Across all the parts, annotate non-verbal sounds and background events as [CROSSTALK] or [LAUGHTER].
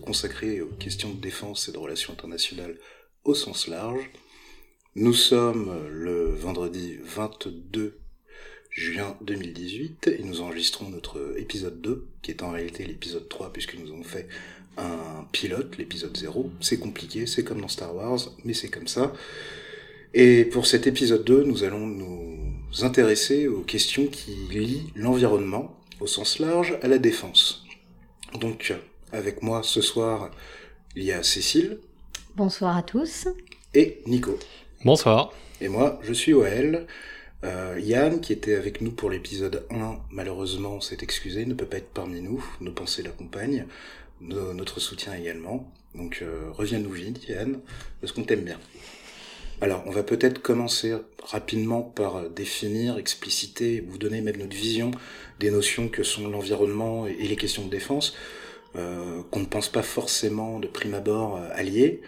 consacré aux questions de défense et de relations internationales au sens large. Nous sommes le vendredi 22 juin 2018 et nous enregistrons notre épisode 2, qui est en réalité l'épisode 3 puisque nous avons fait un pilote, l'épisode 0. C'est compliqué, c'est comme dans Star Wars, mais c'est comme ça. Et pour cet épisode 2, nous allons nous intéresser aux questions qui lient l'environnement, au sens large, à la défense. Donc, avec moi ce soir, il y a Cécile. Bonsoir à tous. Et Nico. Bonsoir. Et moi, je suis OL. Euh, Yann, qui était avec nous pour l'épisode 1, malheureusement s'est excusé, ne peut pas être parmi nous. Nos pensées l'accompagnent, notre soutien également. Donc euh, reviens-nous vite, Yann, parce qu'on t'aime bien. Alors, on va peut-être commencer rapidement par définir, expliciter, vous donner même notre vision des notions que sont l'environnement et les questions de défense, euh, qu'on ne pense pas forcément de prime abord euh, alliés.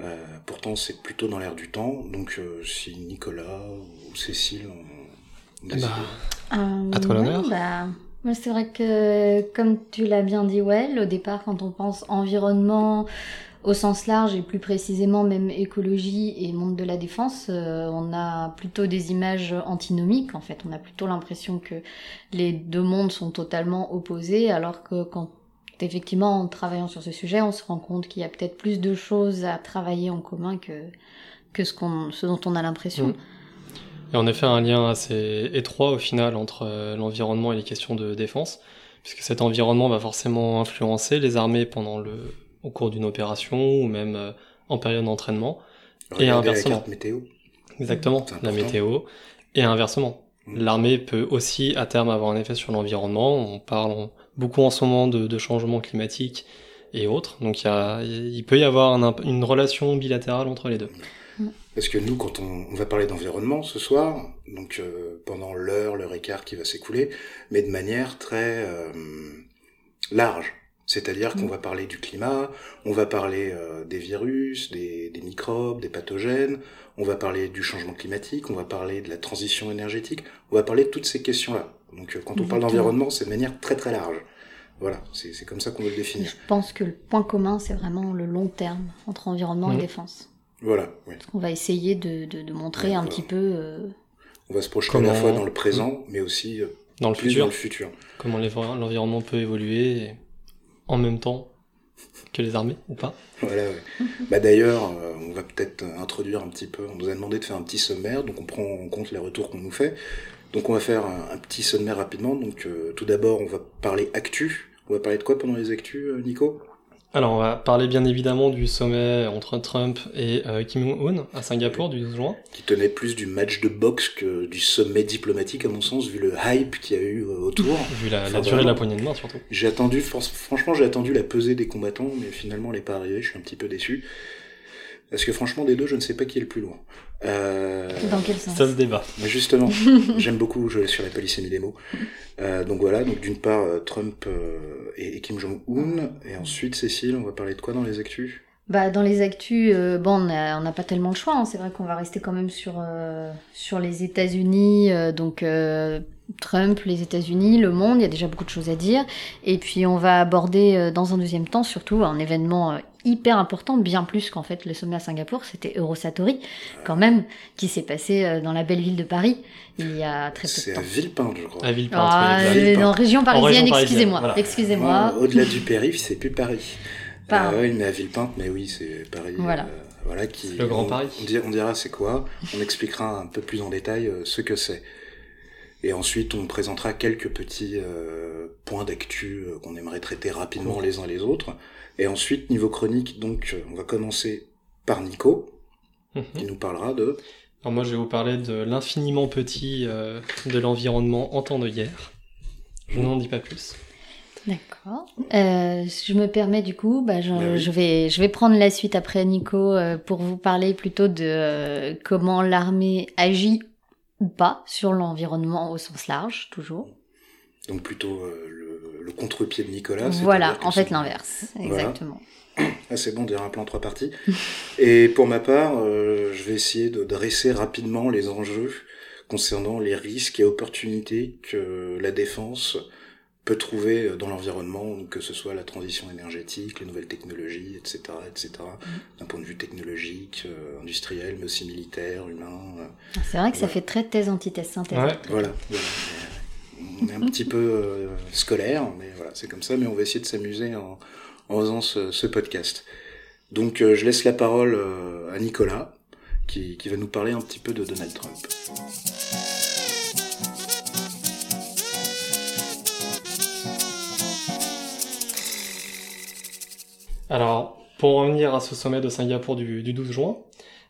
Euh, pourtant, c'est plutôt dans l'air du temps. Donc, euh, si Nicolas ou Cécile ont... Bah, à toi l'honneur. Bah, c'est vrai que, comme tu l'as bien dit, Well, au départ, quand on pense environnement, au sens large et plus précisément même écologie et monde de la défense, euh, on a plutôt des images antinomiques en fait. On a plutôt l'impression que les deux mondes sont totalement opposés alors que quand effectivement en travaillant sur ce sujet, on se rend compte qu'il y a peut-être plus de choses à travailler en commun que, que ce, qu'on, ce dont on a l'impression. Mm. Et en effet, un lien assez étroit au final entre euh, l'environnement et les questions de défense, puisque cet environnement va forcément influencer les armées pendant le, au cours d'une opération ou même euh, en période d'entraînement. et inversement. La météo. Exactement, la météo. Et inversement. Mm. L'armée peut aussi à terme avoir un effet sur l'environnement. On parle beaucoup en ce moment de, de changement climatique et autres. Donc il, y a, il peut y avoir une relation bilatérale entre les deux. Mm. Parce que nous, quand on, on va parler d'environnement ce soir, donc euh, pendant l'heure, l'heure et quart qui va s'écouler, mais de manière très euh, large. C'est-à-dire qu'on mm. va parler du climat, on va parler euh, des virus, des, des, microbes, des pathogènes, on va parler du changement climatique, on va parler de la transition énergétique, on va parler de toutes ces questions-là. Donc euh, quand on parle d'environnement, c'est de manière très très large. Voilà, c'est comme ça qu'on veut le définir. Je pense que le point commun, c'est vraiment le long terme entre environnement et défense. Voilà, oui. On va essayer de, de, de montrer un petit peu... Euh... On va se projeter à la fois dans le présent, mais aussi euh, dans le, futur. dans le futur. Comment l'environnement peut évoluer en même temps que les armées ou pas Voilà, ouais. [LAUGHS] bah d'ailleurs, euh, on va peut-être introduire un petit peu. On nous a demandé de faire un petit sommaire, donc on prend en compte les retours qu'on nous fait. Donc on va faire un, un petit sommaire rapidement. Donc euh, tout d'abord, on va parler actu. On va parler de quoi pendant les actus, euh, Nico? Alors, on va parler bien évidemment du sommet entre Trump et euh, Kim Jong-un à Singapour du 12 juin. Qui tenait plus du match de boxe que du sommet diplomatique, à mon sens, vu le hype qu'il y a eu euh, autour. vu la, la durée de la poignée de main, surtout. J'ai attendu, franchement, j'ai attendu la pesée des combattants, mais finalement, elle n'est pas arrivée. Je suis un petit peu déçu. Parce que franchement, des deux, je ne sais pas qui est le plus loin. Euh... Dans quel sens Ça se débat. Mais justement, [LAUGHS] j'aime beaucoup jouer sur la polysémie des mots. Euh, donc voilà, donc d'une part euh, Trump euh, et, et, Kim Jong-un, et ensuite Cécile, on va parler de quoi dans les actus? Bah, dans les actus, euh, bon, on n'a pas tellement le choix. Hein. C'est vrai qu'on va rester quand même sur euh, sur les États-Unis, euh, donc Trump, les États-Unis, le monde. Il y a déjà beaucoup de choses à dire. Et puis on va aborder dans un deuxième temps surtout un événement hyper important, bien plus qu'en fait le sommet à Singapour. C'était Eurosatori, quand même, qui s'est passé dans la belle ville de Paris il y a très peu de temps. C'est à Villepinte, je crois. À Villepinte. Ah, oui, en région parisienne, excusez-moi, voilà. excusez-moi. Au-delà du périph', c'est plus Paris. Ah oui, mais à Villepinte, mais oui, c'est Paris. Voilà. Euh, voilà qui, le Grand on, Paris. On dira, on dira c'est quoi, on expliquera un peu plus en détail euh, ce que c'est. Et ensuite, on présentera quelques petits euh, points d'actu euh, qu'on aimerait traiter rapidement les uns les autres. Et ensuite, niveau chronique, donc, on va commencer par Nico, Mhm. qui nous parlera de... Alors moi, je vais vous parler de l'infiniment petit euh, de l'environnement en temps de guerre. Je n'en dis pas plus. D'accord. Euh, je me permets du coup, bah, je, oui. je vais, je vais prendre la suite après Nico euh, pour vous parler plutôt de euh, comment l'armée agit ou pas sur l'environnement au sens large, toujours. Donc plutôt euh, le, le contre-pied de Nicolas. Voilà, en fait l'inverse, Voilà. exactement. Ah, c'est bon, on dirait un plan trois parties. [LAUGHS] Et pour ma part, euh, je vais essayer de dresser rapidement les enjeux concernant les risques et opportunités que la défense peut trouver dans l'environnement, que ce soit la transition énergétique, les nouvelles technologies, etc., etc. D'un point de vue technologique, industriel, mais aussi militaire, humain. C'est vrai que ça fait très thèse, antithèse, synthèse. Voilà. On est un petit peu scolaire, mais voilà, c'est comme ça. Mais on va essayer de s'amuser en, en faisant ce, ce podcast. Donc je laisse la parole à Nicolas qui, va nous parler un petit peu de Donald Trump. Alors, pour revenir à ce sommet de Singapour du, 12 juin,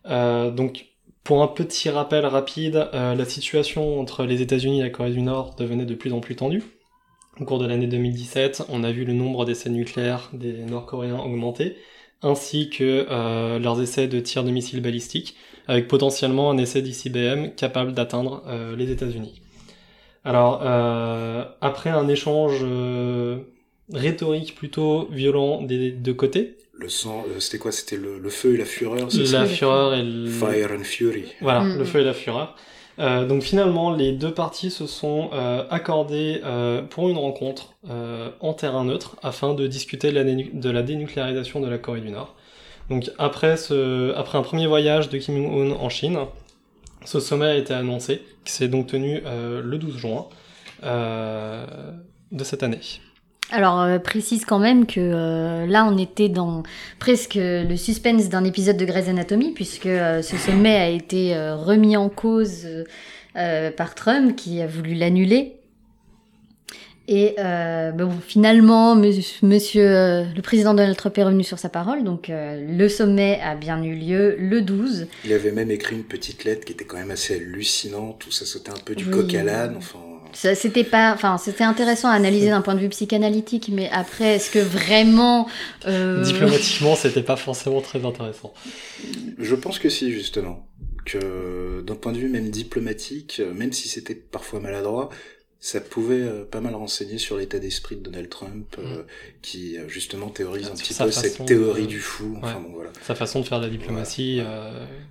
euh, donc pour un petit rappel rapide, euh, la situation entre les États-Unis et la Corée du Nord devenait de plus en plus tendue. Au cours de l'année 2017, on a vu le nombre d'essais nucléaires des Nord-Coréens augmenter, ainsi que euh, leurs essais de tir de missiles balistiques, avec potentiellement un essai d'ICBM capable d'atteindre euh, les États-Unis. Alors, euh, après un échange rhétorique plutôt violent des deux côtés, le sang, c'était quoi? C'était le, feu et la fureur La fureur et le... Fire and Fury. Voilà, mm, le feu et la fureur. Euh, donc finalement, les deux parties se sont euh, accordées euh, pour une rencontre en terrain neutre afin de discuter de la, dénucléarisation de la Corée du Nord. Donc après, ce, après un premier voyage de Kim Jong-un en Chine, ce sommet a été annoncé, qui s'est donc tenu le 12 juin de cette année. Alors, euh, précise quand même que euh, là, on était dans presque le suspense d'un épisode de Grey's Anatomy, puisque euh, ce sommet a été remis en cause par Trump, qui a voulu l'annuler. Et bon, finalement, monsieur, le président Donald Trump est revenu sur sa parole, donc le sommet a bien eu lieu le 12. Il avait même écrit une petite lettre qui était quand même assez hallucinante, tout ça sautait un peu du coq à l'âne, enfin... C'était pas, enfin, c'était intéressant à analyser d'un point de vue psychanalytique, mais après, est-ce que vraiment euh... diplomatiquement, c'était pas forcément très intéressant. Je pense que si, justement, que d'un point de vue même diplomatique, même si c'était parfois maladroit, ça pouvait euh, pas mal renseigner sur l'état d'esprit de Donald Trump, euh, mm. qui euh, justement théorise un petit peu cette théorie du fou. Enfin, bon, voilà. Sa façon de faire de la diplomatie,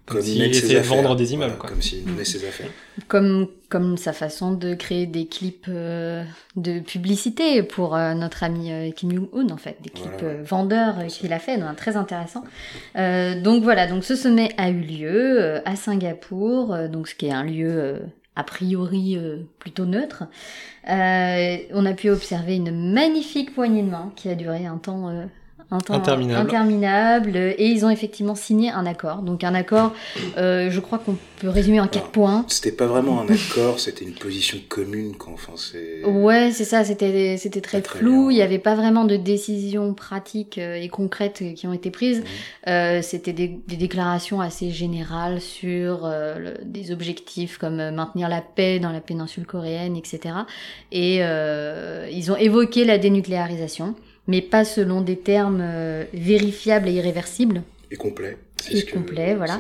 comme, s'il essayait de vendre des immeubles. Comme s'il menait ses affaires. Comme, comme sa façon de créer des clips de publicité pour notre ami Kim Jong-un, en fait, des clips vendeurs qu'il a fait, donc, très intéressant. donc voilà, donc ce sommet a eu lieu à Singapour, donc ce qui est un lieu a priori euh, plutôt neutre. Euh, on a pu observer une magnifique poignée de main qui a duré un temps euh, un temps interminable. et ils ont effectivement signé un accord. Donc un accord, euh, je crois qu'on peut résumer en quatre points. C'était pas vraiment un accord, c'était une position commune. Quoi. Enfin, c'est... Ouais, c'est ça, c'était, c'était très, flou, il n'y avait pas vraiment de décisions pratiques euh, et concrètes qui ont été prises. Mmh. Euh, c'était des, des, déclarations assez générales sur euh, des objectifs comme maintenir la paix dans la péninsule coréenne, etc. Et ils ont évoqué la dénucléarisation mais pas selon des termes euh, vérifiables et irréversibles. Et complets. Et complets, voilà.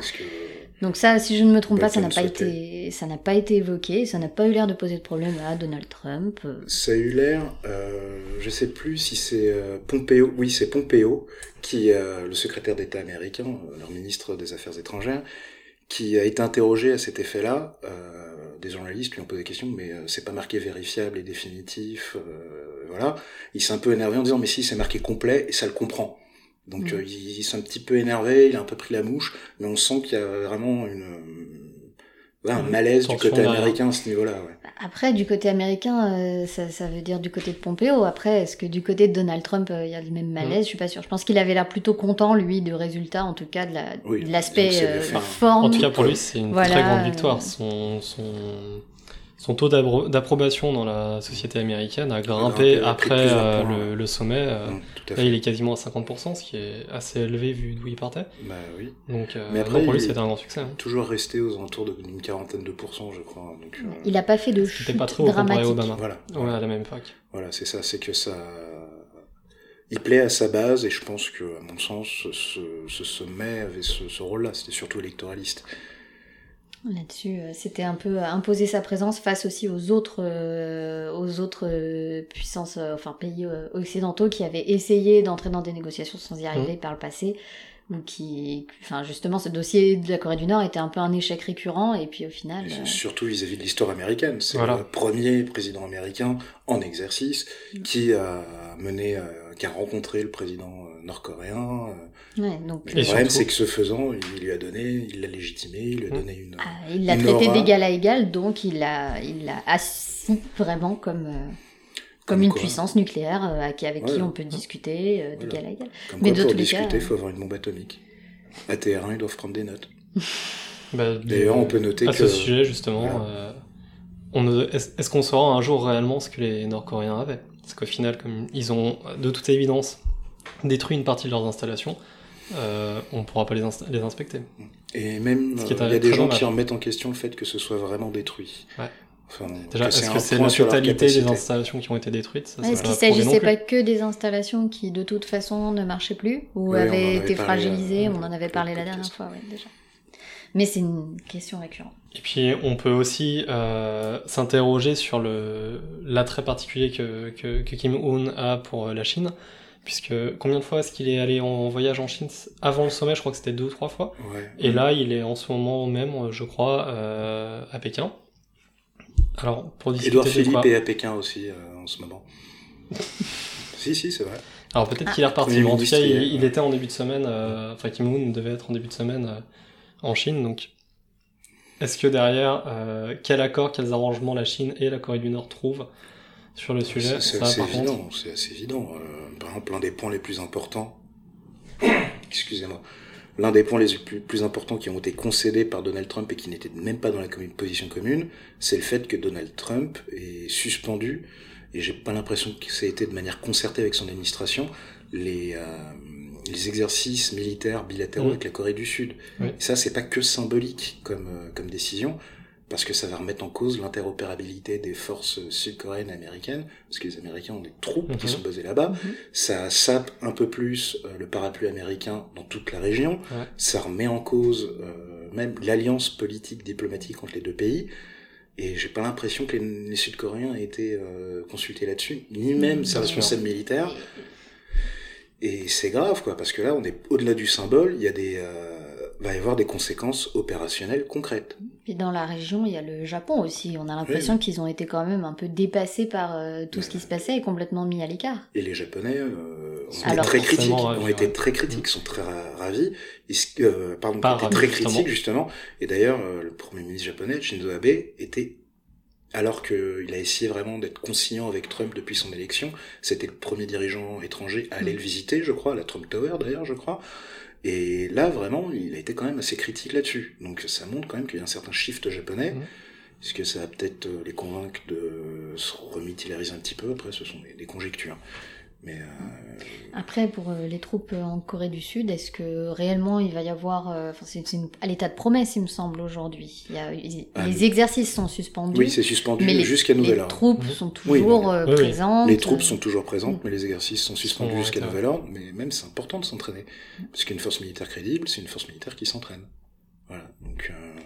Donc ça, si je ne me trompe pas, ça n'a pas été, ça n'a pas été évoqué, ça n'a pas eu l'air de poser de problème à Donald Trump. Ça a eu l'air, euh, je sais plus si c'est euh, Pompeo, oui c'est Pompeo, qui euh, le secrétaire d'État américain, leur ministre des Affaires étrangères, qui a été interrogé à cet effet-là. des journalistes lui ont posé des questions, mais c'est pas marqué vérifiable et définitif voilà, il s'est un peu énervé en disant mais si c'est marqué complet et ça le comprend. Donc mm. euh, il, s'est un petit peu énervé, il a un peu pris la mouche, mais on sent qu'il y a vraiment une un mm. malaise du côté américain à ce niveau-là. Après, du côté américain, euh, ça, veut dire du côté de Pompeo. Après, est-ce que du côté de Donald Trump, euh, il y a le même malaise? Mm. Je suis pas sûre. Je pense qu'il avait l'air plutôt content, lui, du résultat, en tout cas, de l'aspect la, forme. En tout cas, pour lui, c'est une très grande victoire. Son, son son taux d'approbation dans la société américaine a grimpé après euh, le, sommet. Euh, là, il est quasiment à 50%, ce qui est assez élevé vu d'où il partait. Bah oui. Donc, euh, Mais après, pour lui, c'était un grand succès. Hein. Toujours resté aux alentours d'une quarantaine de pourcents, je crois. Donc, il n'a pas fait de chute pas trop dramatique. Obama. Voilà. Ouais, à la même époque. Voilà, c'est ça, c'est que ça... Il plaît à sa base, et je pense que, à mon sens, ce, ce sommet avait ce, ce rôle-là. C'était surtout électoraliste. Là-dessus, euh, c'était un peu imposer sa présence face aussi aux autres, euh, aux autres euh, puissances, enfin pays occidentaux qui avaient essayé d'entrer dans des négociations sans y arriver mmh. par le passé, ou qui, enfin justement, ce dossier de la Corée du Nord était un peu un échec récurrent, et puis au final. Euh, surtout vis-à-vis de l'histoire américaine, c'est le premier président américain en exercice mm. qui a mené, euh, qui a rencontré le président euh, nord-coréen. Ouais, donc, le problème, c'est que ce faisant, il lui a donné, il l'a légitimé, il lui a mm. donné une. Ah, il l'a traité d'égal à égal, donc il l'a, il l'a assis vraiment comme comme, une puissance nucléaire euh, avec qui on peut discuter euh, d'égal à égal. Mais de pour discuter, il faut avoir une bombe atomique. À TR1, ils doivent prendre des notes. [LAUGHS] Bah, D'ailleurs, on peut noter à que... ce sujet, justement, euh, est-ce qu'on saura un jour réellement ce que les Nord-Coréens avaient? Parce qu'au final, comme ils ont de toute évidence détruit une partie de leurs installations, on ne pourra pas les, les, inspecter. Et même, il y a des gens qui en mettent en question le fait que ce soit vraiment détruit. Ouais. Déjà, est-ce que c'est la totalité des installations qui ont été détruites? Est-ce qu'il s'agissait pas que des installations qui de toute façon ne marchaient plus ou avaient été fragilisées On en avait parlé la dernière fois, ouais, déjà. Mais c'est une question récurrente. Et puis on peut aussi euh, s'interroger sur le l'attrait particulier que, que, que Kim Un a pour la Chine, puisque combien de fois est-ce qu'il est allé en voyage en Chine? Avant le sommet Je crois que c'était deux ou trois fois. Ouais. Et là, il est en ce moment même, je crois, euh, à Pékin. Alors, pour discuter Edouard Philippe est à Pékin aussi euh, en ce moment. [LAUGHS] si, si, c'est vrai. Alors peut-être qu'il est reparti. en tout cas, il, était en début de semaine. Euh, enfin, Kim Moon devait être en début de semaine euh, en Chine. Donc, est-ce que derrière, quel accord, quels arrangements la Chine et la Corée du Nord trouvent sur le sujet? C'est assez, évident. C'est assez évident. par exemple, l'un des points les plus importants. [COUGHS] Excusez-moi l'un des points les plus, importants qui ont été concédés par Donald Trump et qui n'étaient même pas dans la position commune, c'est le fait que Donald Trump est suspendu, et j'ai pas l'impression que ça a été de manière concertée avec son administration, les, euh, les exercices militaires bilatéraux avec la Corée du Sud. Et ça, c'est pas que symbolique comme, euh, comme décision, parce que ça va remettre en cause l'interopérabilité des forces sud-coréennes et américaines, parce que les Américains ont des troupes qui mhm. sont basées là-bas. Mhm. Ça sape un peu plus euh, le parapluie américain dans toute la région. Ça remet en cause euh, même l'alliance politique diplomatique entre les deux pays. Et j'ai pas l'impression que les, Sud-Coréens aient été consultés là-dessus, ni même ses responsables militaires. Et c'est grave, quoi, parce que là, on est au-delà du symbole. Il y a des va y avoir des conséquences opérationnelles concrètes. Et dans la région, il y a le Japon aussi. On a l'impression qu'ils ont été quand même un peu dépassés par euh, tout ce qui se passait et complètement mis à l'écart. Et les Japonais euh, ont été très critiques, ont été très critiques, sont très ravis. Ils, euh, pardon, étaient très critiques justement. Et d'ailleurs, euh, le premier ministre japonais, Shinzo Abe, était alors qu'il a essayé vraiment d'être conciliant avec Trump depuis son élection, c'était le premier dirigeant étranger à aller le visiter, je crois, à la Trump Tower d'ailleurs, je crois. Et là, vraiment, il a été quand même assez critique là-dessus. Donc ça montre quand même qu'il y a un certain shift japonais, mmh. puisque ça va peut-être euh, les convaincre de se remilitariser un petit peu? Après, ce sont des, conjectures. Mais euh... Après, pour euh, les troupes en Corée du Sud, est-ce que réellement il va y avoir... Euh, enfin, c'est à l'état de promesse, il me semble, aujourd'hui. Ah, les exercices sont suspendus. Oui, c'est suspendu jusqu'à nouvel ordre. Les troupes mmh. sont toujours présentes. Les troupes sont toujours présentes, mais les exercices sont suspendus jusqu'à nouvel ordre. Mais même, c'est important de s'entraîner. Parce qu'une force militaire crédible, c'est une force militaire qui s'entraîne. Voilà. Donc, euh...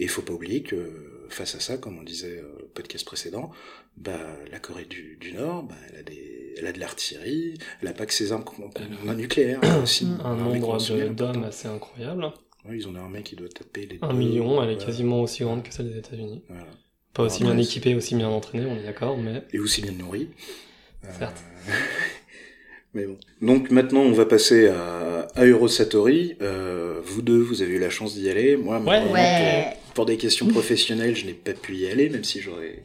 et il faut pas oublier que face à ça, comme on disait au podcast précédent, bah, la Corée du, du Nord, bah, elle a des elle a de l'artillerie, elle a pas que ses armes nucléaires, elle a [CLEARS THROAT] aussi un nombre d'hommes assez incroyable. Oui, ils ont une armée qui doit taper les Un million, elle est quasiment aussi grande que celle des États-Unis. Voilà. Pas aussi bien équipée, aussi bien entraînée, on est d'accord, mais... Et aussi bien nourrie. Certes. Euh... [LAUGHS] mais bon. Donc maintenant, on va passer à, à Eurosatori. Euh, vous deux, vous avez eu la chance d'y aller. Moi, ouais. Pour, pour, des questions professionnelles, je n'ai pas pu y aller, même si j'aurais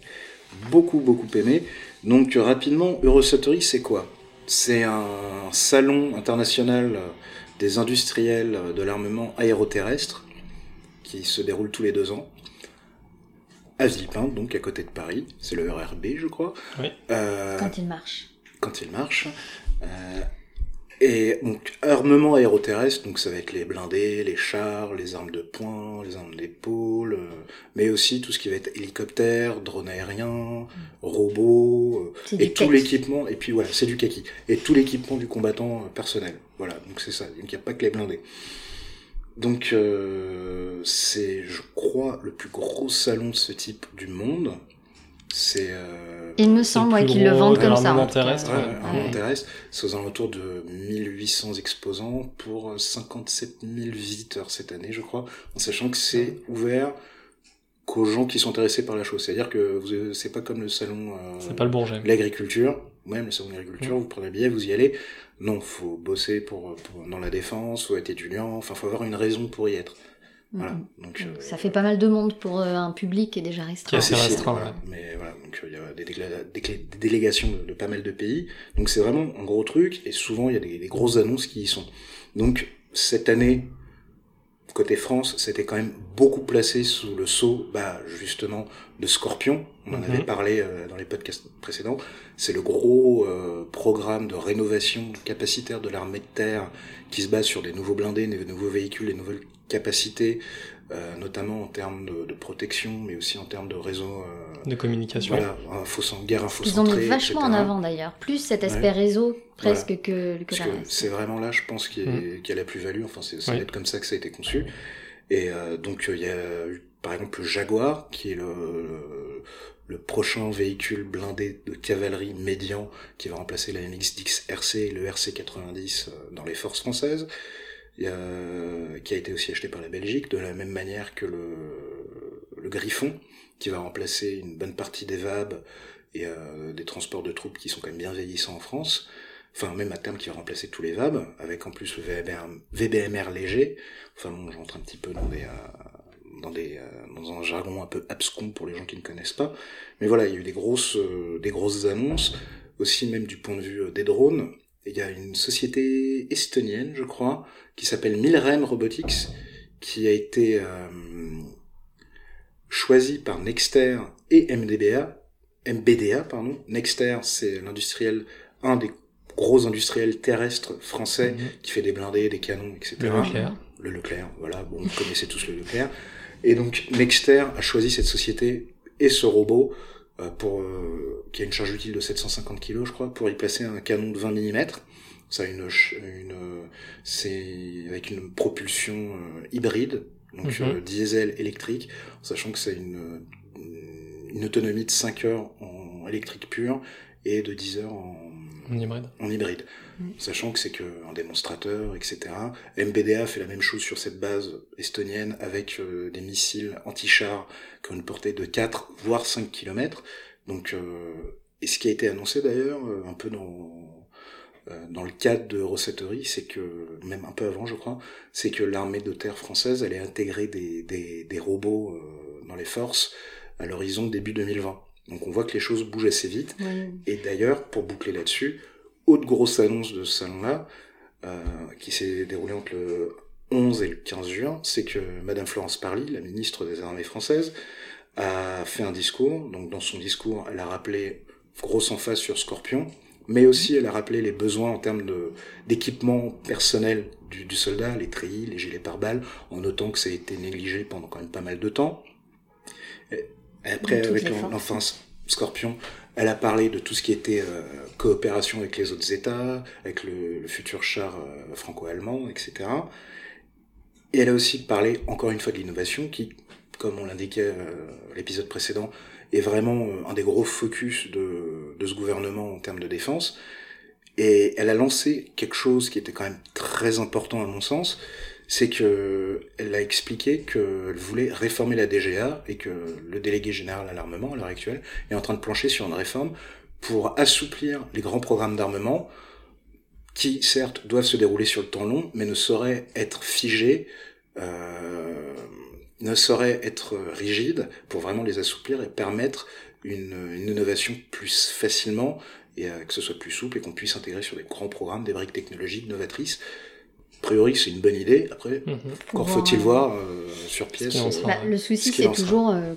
beaucoup, beaucoup aimé. Donc rapidement, Eurosatori, c'est quoi? C'est un salon international des industriels de l'armement aéroterrestre qui se déroule tous les deux ans à Villepinte, donc à côté de Paris. C'est le RRB, je crois. Oui. Euh, quand il marche. Quand il marche. Euh, et donc, armement aéroterrestre, donc ça va être les blindés, les chars, les armes de poing, les armes d'épaule, euh, mais aussi tout ce qui va être hélicoptère, drone aérien, mm. robots, euh, et tout l'équipement, et puis voilà, c'est du kaki, et tout l'équipement du combattant euh, personnel. Voilà, donc c'est ça, donc il n'y a pas que les blindés. Donc c'est, je crois, le plus gros salon de ce type du monde. C'est. Il me semble qu'ils le vendent comme ça. terrestre. Ouais, terrestre. C'est aux alentours de 1800 exposants pour 57 000 visiteurs cette année, je crois, en sachant que c'est ouvert qu'aux gens qui sont intéressés par la chose. C'est-à-dire que c'est pas comme le salon. Euh, c'est pas le Bourget. L'agriculture, même le salon de l'agriculture, vous prenez un billet, vous y allez. Non, faut bosser pour, pour, dans la défense, faut être étudiant, enfin, faut avoir une raison pour y être. Voilà. Donc, euh, ça fait pas mal de monde pour euh, un public qui est déjà restreint. Qui est restreint, Mais voilà, donc il y a des, des, délégations de, pas mal de pays. Donc c'est vraiment un gros truc, et souvent il y a des, des grosses annonces qui y sont. Donc cette année, côté France, c'était quand même beaucoup placé sous le sceau, bah, justement, de Scorpion. On en avait mhm. parlé euh, dans les podcasts précédents. C'est le gros euh, programme de rénovation capacitaire de l'armée de terre qui se base sur des nouveaux blindés, des nouveaux véhicules, des nouvelles capacités, euh, notamment en termes de, de, protection, mais aussi en termes de réseau. de communication. Voilà, info sans guerre, info Ils ont mis vachement en avant d'ailleurs, plus cet aspect réseau presque que, que C'est vraiment là, je pense, qu'il y, qu a la plus-value. Enfin, c'est ça être comme ça que ça a été conçu. Et euh, donc, il y a eu, par exemple, le Jaguar, qui est le, le, prochain véhicule blindé de cavalerie médian qui va remplacer la MX-10 RC et le RC-90 euh, dans les forces françaises. A, qui a été aussi acheté par la Belgique, de la même manière que le, le Griffon, qui va remplacer une bonne partie des VAB et euh, des transports de troupes qui sont quand même bien vieillissants en France enfin même à terme qui va remplacer tous les VAB, avec en plus le VBMR, léger. Enfin bon, j'entre un petit peu dans des euh, dans des euh, dans un jargon un peu abscon pour les gens qui ne connaissent pas. Mais voilà, il y a eu des grosses euh, des grosses annonces, aussi même du point de vue des drones. Il y a une société estonienne, je crois, qui s'appelle Milrem Robotics, qui a été choisie par Nexter et MDBA, MBDA, pardon. Nexter, c'est l'industriel, un des gros industriel terrestre français mhm. qui fait des blindés, des canons, etc. Le Leclerc. Le Leclerc, voilà, bon, vous connaissez tous le Leclerc. Et donc Nexter a choisi cette société et ce robot euh, pour euh, qui a une charge utile de 750 kg, je crois, pour y placer un canon de 20 mm. Ça a une, une c'est avec une propulsion euh, hybride, donc mhm. diesel électrique, sachant que c'est une, une autonomie de 5 heures en électrique pure et de 10 heures en en hybride. En hybride. Sachant que c'est qu'un démonstrateur, etc. MBDA fait la même chose sur cette base estonienne avec euh, des missiles anti-chars qui ont une portée de 4 voire 5 km. Donc, euh, et ce qui a été annoncé d'ailleurs, euh, un peu dans, dans le cadre de Rossetterie, c'est que, même un peu avant je crois, c'est que l'armée de terre française allait intégrer des, des, des robots dans les forces à l'horizon début 2020. Donc on voit que les choses bougent assez vite. Et d'ailleurs, pour boucler là-dessus, autre grosse annonce de ce salon-là, euh, qui s'est déroulée entre le 11 et le 15 juin, c'est que Madame Florence Parly, la ministre des Armées françaises, a fait un discours. Donc dans son discours, elle a rappelé grosse emphase sur Scorpion, mais aussi elle a rappelé les besoins en termes d'équipement personnel du, du, soldat, les treillis, les gilets pare-balles, en notant que ça a été négligé pendant quand même pas mal de temps. Et après, avec l'enfance Scorpion, elle a parlé de tout ce qui était euh, coopération avec les autres États, avec le, futur char euh, franco-allemand, etc. Et elle a aussi parlé, encore une fois, de l'innovation, qui, comme on l'indiquait euh, l'épisode précédent, est vraiment un des gros focus de ce gouvernement en termes de défense. Et elle a lancé quelque chose qui était quand même très important à mon sens, c'est que elle a expliqué qu'elle voulait réformer la DGA et que le délégué général à l'armement à l'heure actuelle est en train de plancher sur une réforme pour assouplir les grands programmes d'armement qui certes doivent se dérouler sur le temps long mais ne sauraient être figés euh, ne sauraient être rigides pour vraiment les assouplir et permettre une, innovation plus facilement et euh, que ce soit plus souple et qu'on puisse intégrer sur des grands programmes des briques technologiques novatrices a priori, c'est une bonne idée. Après, mhm. encore faut-il voir euh, sur pièce. Euh, bah, le souci, c'est toujours euh,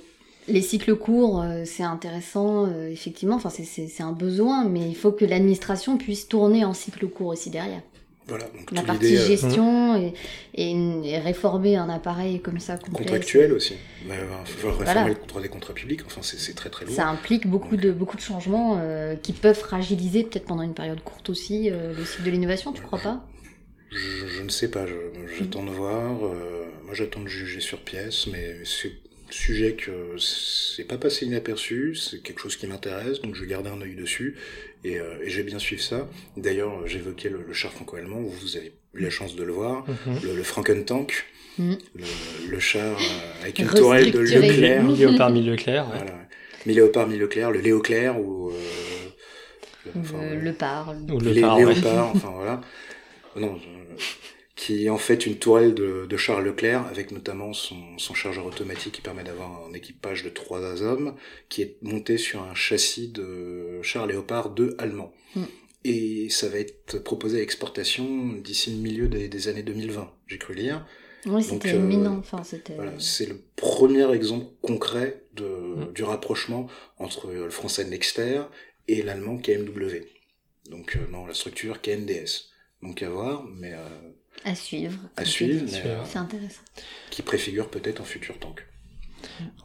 les cycles courts, c'est intéressant, effectivement. Enfin, c'est un besoin, mais il faut que l'administration puisse tourner en cycle court aussi derrière. Voilà, donc la partie gestion et, et, réformer un appareil comme ça complet, contractuel aussi il faut réformer le contrat des contrats publics enfin c'est très très lourd ça implique beaucoup de beaucoup de changements qui peuvent fragiliser peut-être pendant une période courte aussi le cycle de l'innovation tu crois pas? Je, ne sais pas, j'attends de voir. Euh, moi, j'attends de juger sur pièce, mais sujet que c'est pas passé inaperçu, c'est quelque chose qui m'intéresse, donc je garde un œil dessus et, euh, et j'ai bien suivi ça. D'ailleurs, j'évoquais le, le, char franco-allemand, vous avez eu la chance de le voir, mhm. le, le Frankentank, mm. le, le, char euh, avec une tourelle de Leclerc. Léopard [LAUGHS] Leclerc. Ouais. Voilà. Mi Léopard Leclerc, le Léoclair ou euh, enfin, le, Par. Ou le Par, Léopard, enfin [LAUGHS] voilà. Non, qui est en fait une tourelle de, de Charles Leclerc avec notamment son, son chargeur automatique qui permet d'avoir un équipage de trois hommes qui est monté sur un châssis de Charles Léopard 2 allemand. Mm. Et ça va être proposé à exportation d'ici le milieu des, des années 2020, j'ai cru lire. Oui, c'était imminent. Enfin. Voilà, c'est le premier exemple concret de, mm. du rapprochement entre le français Nexter et l'allemand KMW. Donc, euh, non, la structure KNDS. Donc à voir, mais euh, à suivre. À suivre, euh, c'est intéressant. Qui préfigure peut-être un futur tank.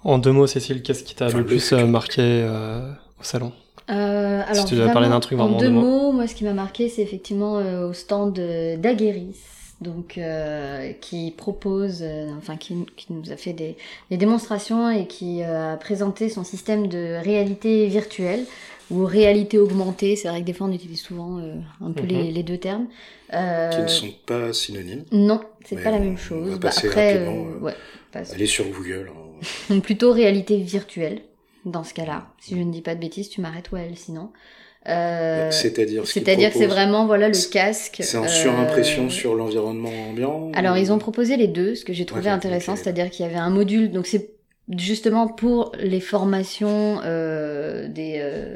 En deux mots, Cécile, qu'est-ce qui t'a le plus euh, marqué euh, au salon? Euh, alors, si tu dois parler d'un truc vraiment en deux, mots, moi ce qui m'a marqué c'est effectivement au stand d'Agueris, donc qui propose, enfin qui, qui, nous a fait des, des démonstrations et qui a présenté son système de réalité virtuelle ou réalité augmentée. C'est vrai que des fois on utilise souvent euh, un peu les, mhm. les, deux termes. Euh... Qui ne sont pas synonymes. Non, c'est pas la même chose. On bah, après, euh, euh, ouais, aller sur Google. Hein. [LAUGHS] Plutôt réalité virtuelle dans ce cas-là. Si je ne dis pas de bêtises, tu m'arrêtes ou elle sinon. Euh, c'est-à-dire C'est-à-dire que c'est vraiment voilà le casque. C'est en surimpression sur l'environnement ambiant. Alors ils ont proposé les deux, ce que j'ai trouvé intéressant, c'est-à-dire qu'il y avait un module, donc c'est justement pour les formations euh, des euh,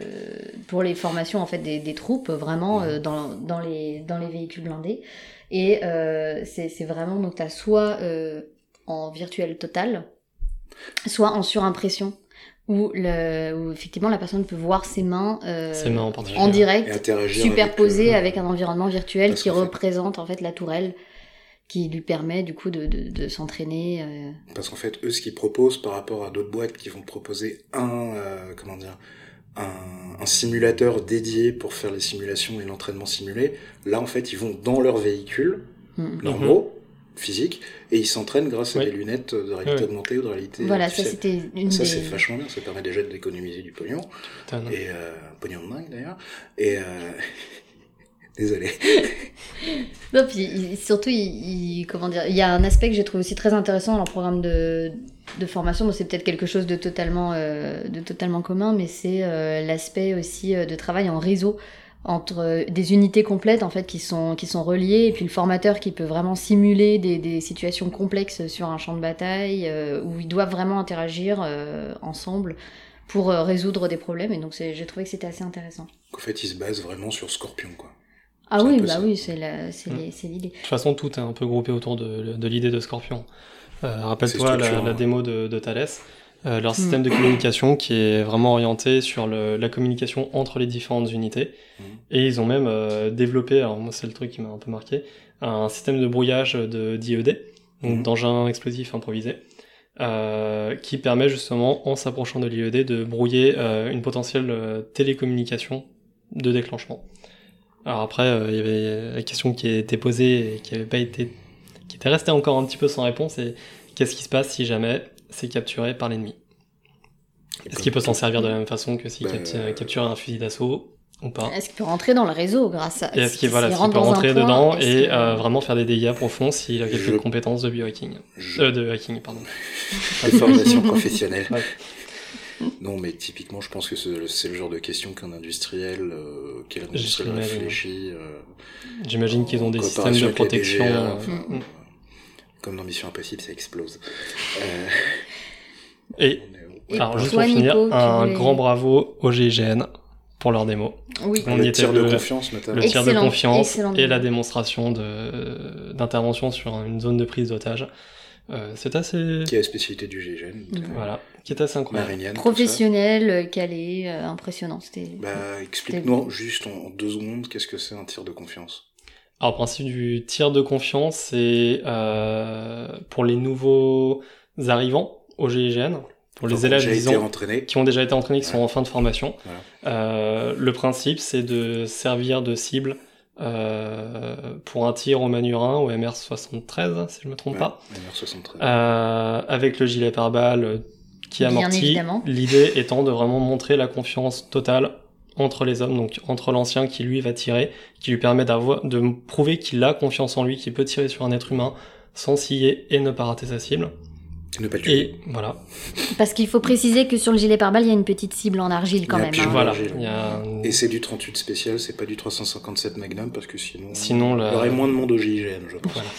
pour les formations en fait des, des troupes vraiment euh, dans, dans les dans les véhicules blindés. Et euh, c'est c'est vraiment donc t'as soit euh, en virtuel total soit en surimpression où, le, où effectivement la personne peut voir ses mains, ses mains en, en, direct superposées avec, avec, un environnement virtuel qui représente en fait la tourelle qui lui permet du coup de, de, de s'entraîner. Euh... Parce qu'en fait, eux, ce qu'ils proposent par rapport à d'autres boîtes qui vont proposer un, euh, comment dire, un, un, simulateur dédié pour faire les simulations et l'entraînement simulé, là en fait, ils vont dans leur véhicule mm. normaux. Mm physique et ils s'entraînent grâce à des lunettes de réalité augmentée ou de réalité voilà ça c'était une ça c'est vachement bien ça permet déjà d'économiser du pognon et euh, pognon de dingue d'ailleurs et euh, [LAUGHS] Désolé. [LAUGHS] non, puis surtout, il, comment dire, il y a un aspect que j'ai trouvé aussi très intéressant dans le programme de, de formation. Bon, c'est peut-être quelque chose de totalement, euh, de totalement commun, mais c'est euh, l'aspect aussi euh, de travail en réseau entre des unités complètes en fait qui sont qui sont reliées et puis le formateur qui peut vraiment simuler des, des situations complexes sur un champ de bataille où ils doivent vraiment interagir ensemble pour résoudre des problèmes et donc j'ai trouvé que c'était assez intéressant. En fait, ils se basent vraiment sur Scorpion quoi. Ah oui, bah oui, c'est mm. l'idée. De toute façon, tout est un peu groupé autour de, de l'idée de Scorpion. Euh, Rappelle-toi la, la, démo de, de Thales. Euh, leur mm. système de communication qui est vraiment orienté sur le, la communication entre les différentes unités. Mm. Et ils ont même euh, développé, alors moi c'est le truc qui m'a un peu marqué, un système de brouillage de d'IED, donc mm. d'engin explosif improvisé, euh, qui permet justement, en s'approchant de l'IED, de brouiller euh, une potentielle télécommunication de déclenchement. Alors après, euh, il y avait la question qui a été posée et qui avait pas été, qui était restée encore un petit peu sans réponse. Et qu'est-ce qui se passe si jamais c'est capturé par l'ennemi? Est-ce qu'il peut s'en servir de la même façon que s'il bah, capture un fusil d'assaut ou pas? Est-ce qu'il peut rentrer dans le réseau grâce à Est-ce qu'il voilà, peut rentrer dedans et euh, vraiment faire des dégâts profonds s'il a quelques compétences de biohacking, euh, de hacking pardon. [LAUGHS] De formation professionnelle. [LAUGHS] Non, mais typiquement, je pense que c'est le genre de question qu'un industriel, euh, quel industriel réfléchit. Euh, J'imagine qu'ils ont des systèmes de protection. Euh, mm, mm. Comme dans Mission Impossible, ça explose. Euh... Et, alors, juste pour finir, un grand bravo au GIGN pour leur démo. Oui. On le y était tir de confiance, notamment. Le tir de confiance et la démonstration d'intervention sur une zone de prise d'otage. Euh, c'est assez. Qui est la spécialité du GGN. Voilà, qui est assez incroyable. Professionnel, euh, calé, euh, impressionnant. C'était. Bah, explique-nous juste en deux secondes, qu'est-ce que c'est un tir de confiance? Alors, le principe du tir de confiance, c'est pour les nouveaux arrivants au GIGN, pour les élèves disons, qui ont déjà été entraînés, qui sont en fin de formation. le principe, c'est de servir de cible euh, pour un tir au Manurin au MR73 si je me trompe pas MR73 euh, avec le gilet pare-balles qui amortit. L'idée étant de vraiment montrer la confiance totale entre les hommes, donc entre l'ancien qui lui va tirer, qui lui permet d'avoir, de prouver qu'il a confiance en lui, qu'il peut tirer sur un être humain sans scier et ne pas rater sa cible. Ne pas tuer. Et voilà. Parce qu'il faut préciser que sur le gilet pare-balles, il y a une petite cible en argile quand même. Hein. Voilà. Et c'est du 38 spécial, c'est pas du 357 Magnum parce que sinon, sinon il y aurait moins de monde au GIGN, je pense. Voilà.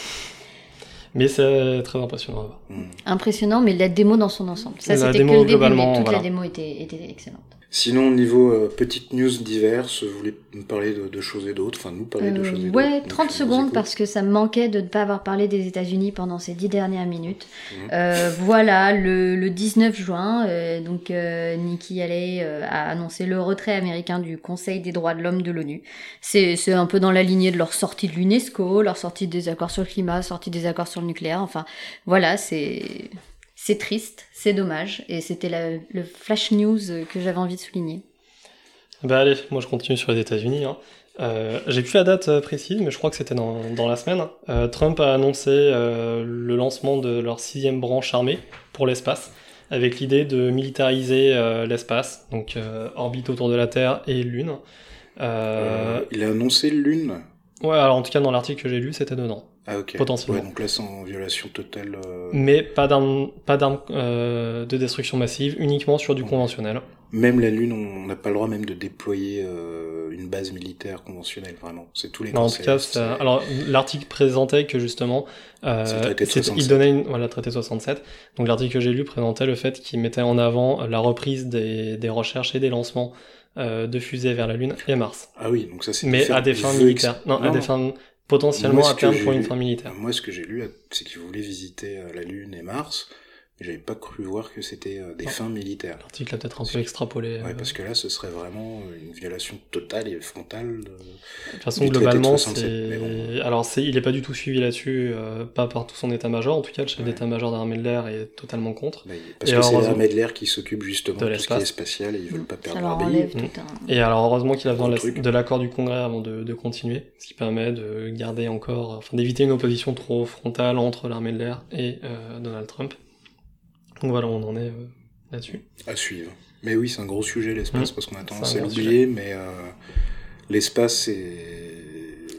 Mais c'est très impressionnant. Hmm. Impressionnant, mais la démo dans son ensemble. Ça, c'était que le début, mais toute la démo était, était excellente. Sinon, au niveau euh, petites news diverses, vous voulez me parler de, choses et d'autres? Enfin, nous parler de euh, choses et d'autres Ouais, 30 secondes parce que ça me manquait de ne pas avoir parlé des États-Unis pendant ces 10 dernières minutes. Mmh. Euh, voilà, le, le, 19 juin, donc Nikki Haley a annoncé le retrait américain du Conseil des droits de l'homme de l'ONU. C'est un peu dans la lignée de leur sortie de l'UNESCO, leur sortie des accords sur le climat, sortie des accords sur le nucléaire. Enfin, voilà, c'est c'est triste, c'est dommage, et c'était le flash news que j'avais envie de souligner. Bah allez, moi je continue sur les États-Unis. Hein. Euh, j'ai plus la date euh, précise, mais je crois que c'était dans, dans, la semaine. Euh, Trump a annoncé le lancement de leur sixième branche armée pour l'espace, avec l'idée de militariser l'espace, donc orbite autour de la Terre et Lune. il a annoncé Lune Ouais, alors en tout cas dans l'article que j'ai lu, c'était dedans. Ah ok. Potentiellement. Ouais, donc là c'est en violation totale. Euh... Mais pas d'armes, pas d'armes euh, de destruction massive, uniquement sur du conventionnel. Même la Lune, on n'a pas le droit même de déployer euh, une base militaire conventionnelle, vraiment. C'est tous les. Non, en tout cas, alors l'article présentait que justement, euh, il donnait une, voilà, traité 67. Donc l'article que j'ai lu présentait le fait qu'il mettait en avant la reprise des, des recherches et des lancements euh, de fusées vers la Lune et Mars. Ah oui, donc ça c'est. Mais à des fins militaires. Non, à des fins potentiellement à terme pour une fin militaire. Moi, ce que j'ai lu, c'est qu'ils voulaient visiter euh, la Lune et Mars j'avais pas cru voir que c'était euh, des fins militaires. L'article a peut-être un peu extrapolé. Ouais, euh. parce que là, ce serait vraiment une violation totale et frontale. De, de toute façon, globalement, c'est. Alors, c'est, il est pas du tout suivi là-dessus, euh, pas par tout son état-major. En tout cas, le chef d'état-major d'armée de l'air est totalement contre. parce que c'est l'armée de l'air qui s'occupe justement de, tout ce qui est spatial et ils veulent pas perdre leur pays. Et alors, heureusement qu'il a besoin de l'accord du Congrès avant de, de, continuer, ce qui permet de garder encore, enfin, d'éviter une opposition trop frontale entre l'armée de l'air et Donald Trump. Donc voilà, on en est euh, là-dessus. À suivre. Mais oui, c'est un gros sujet l'espace mmh. parce qu'on a tendance à l'oublier, mais euh, l'espace c'est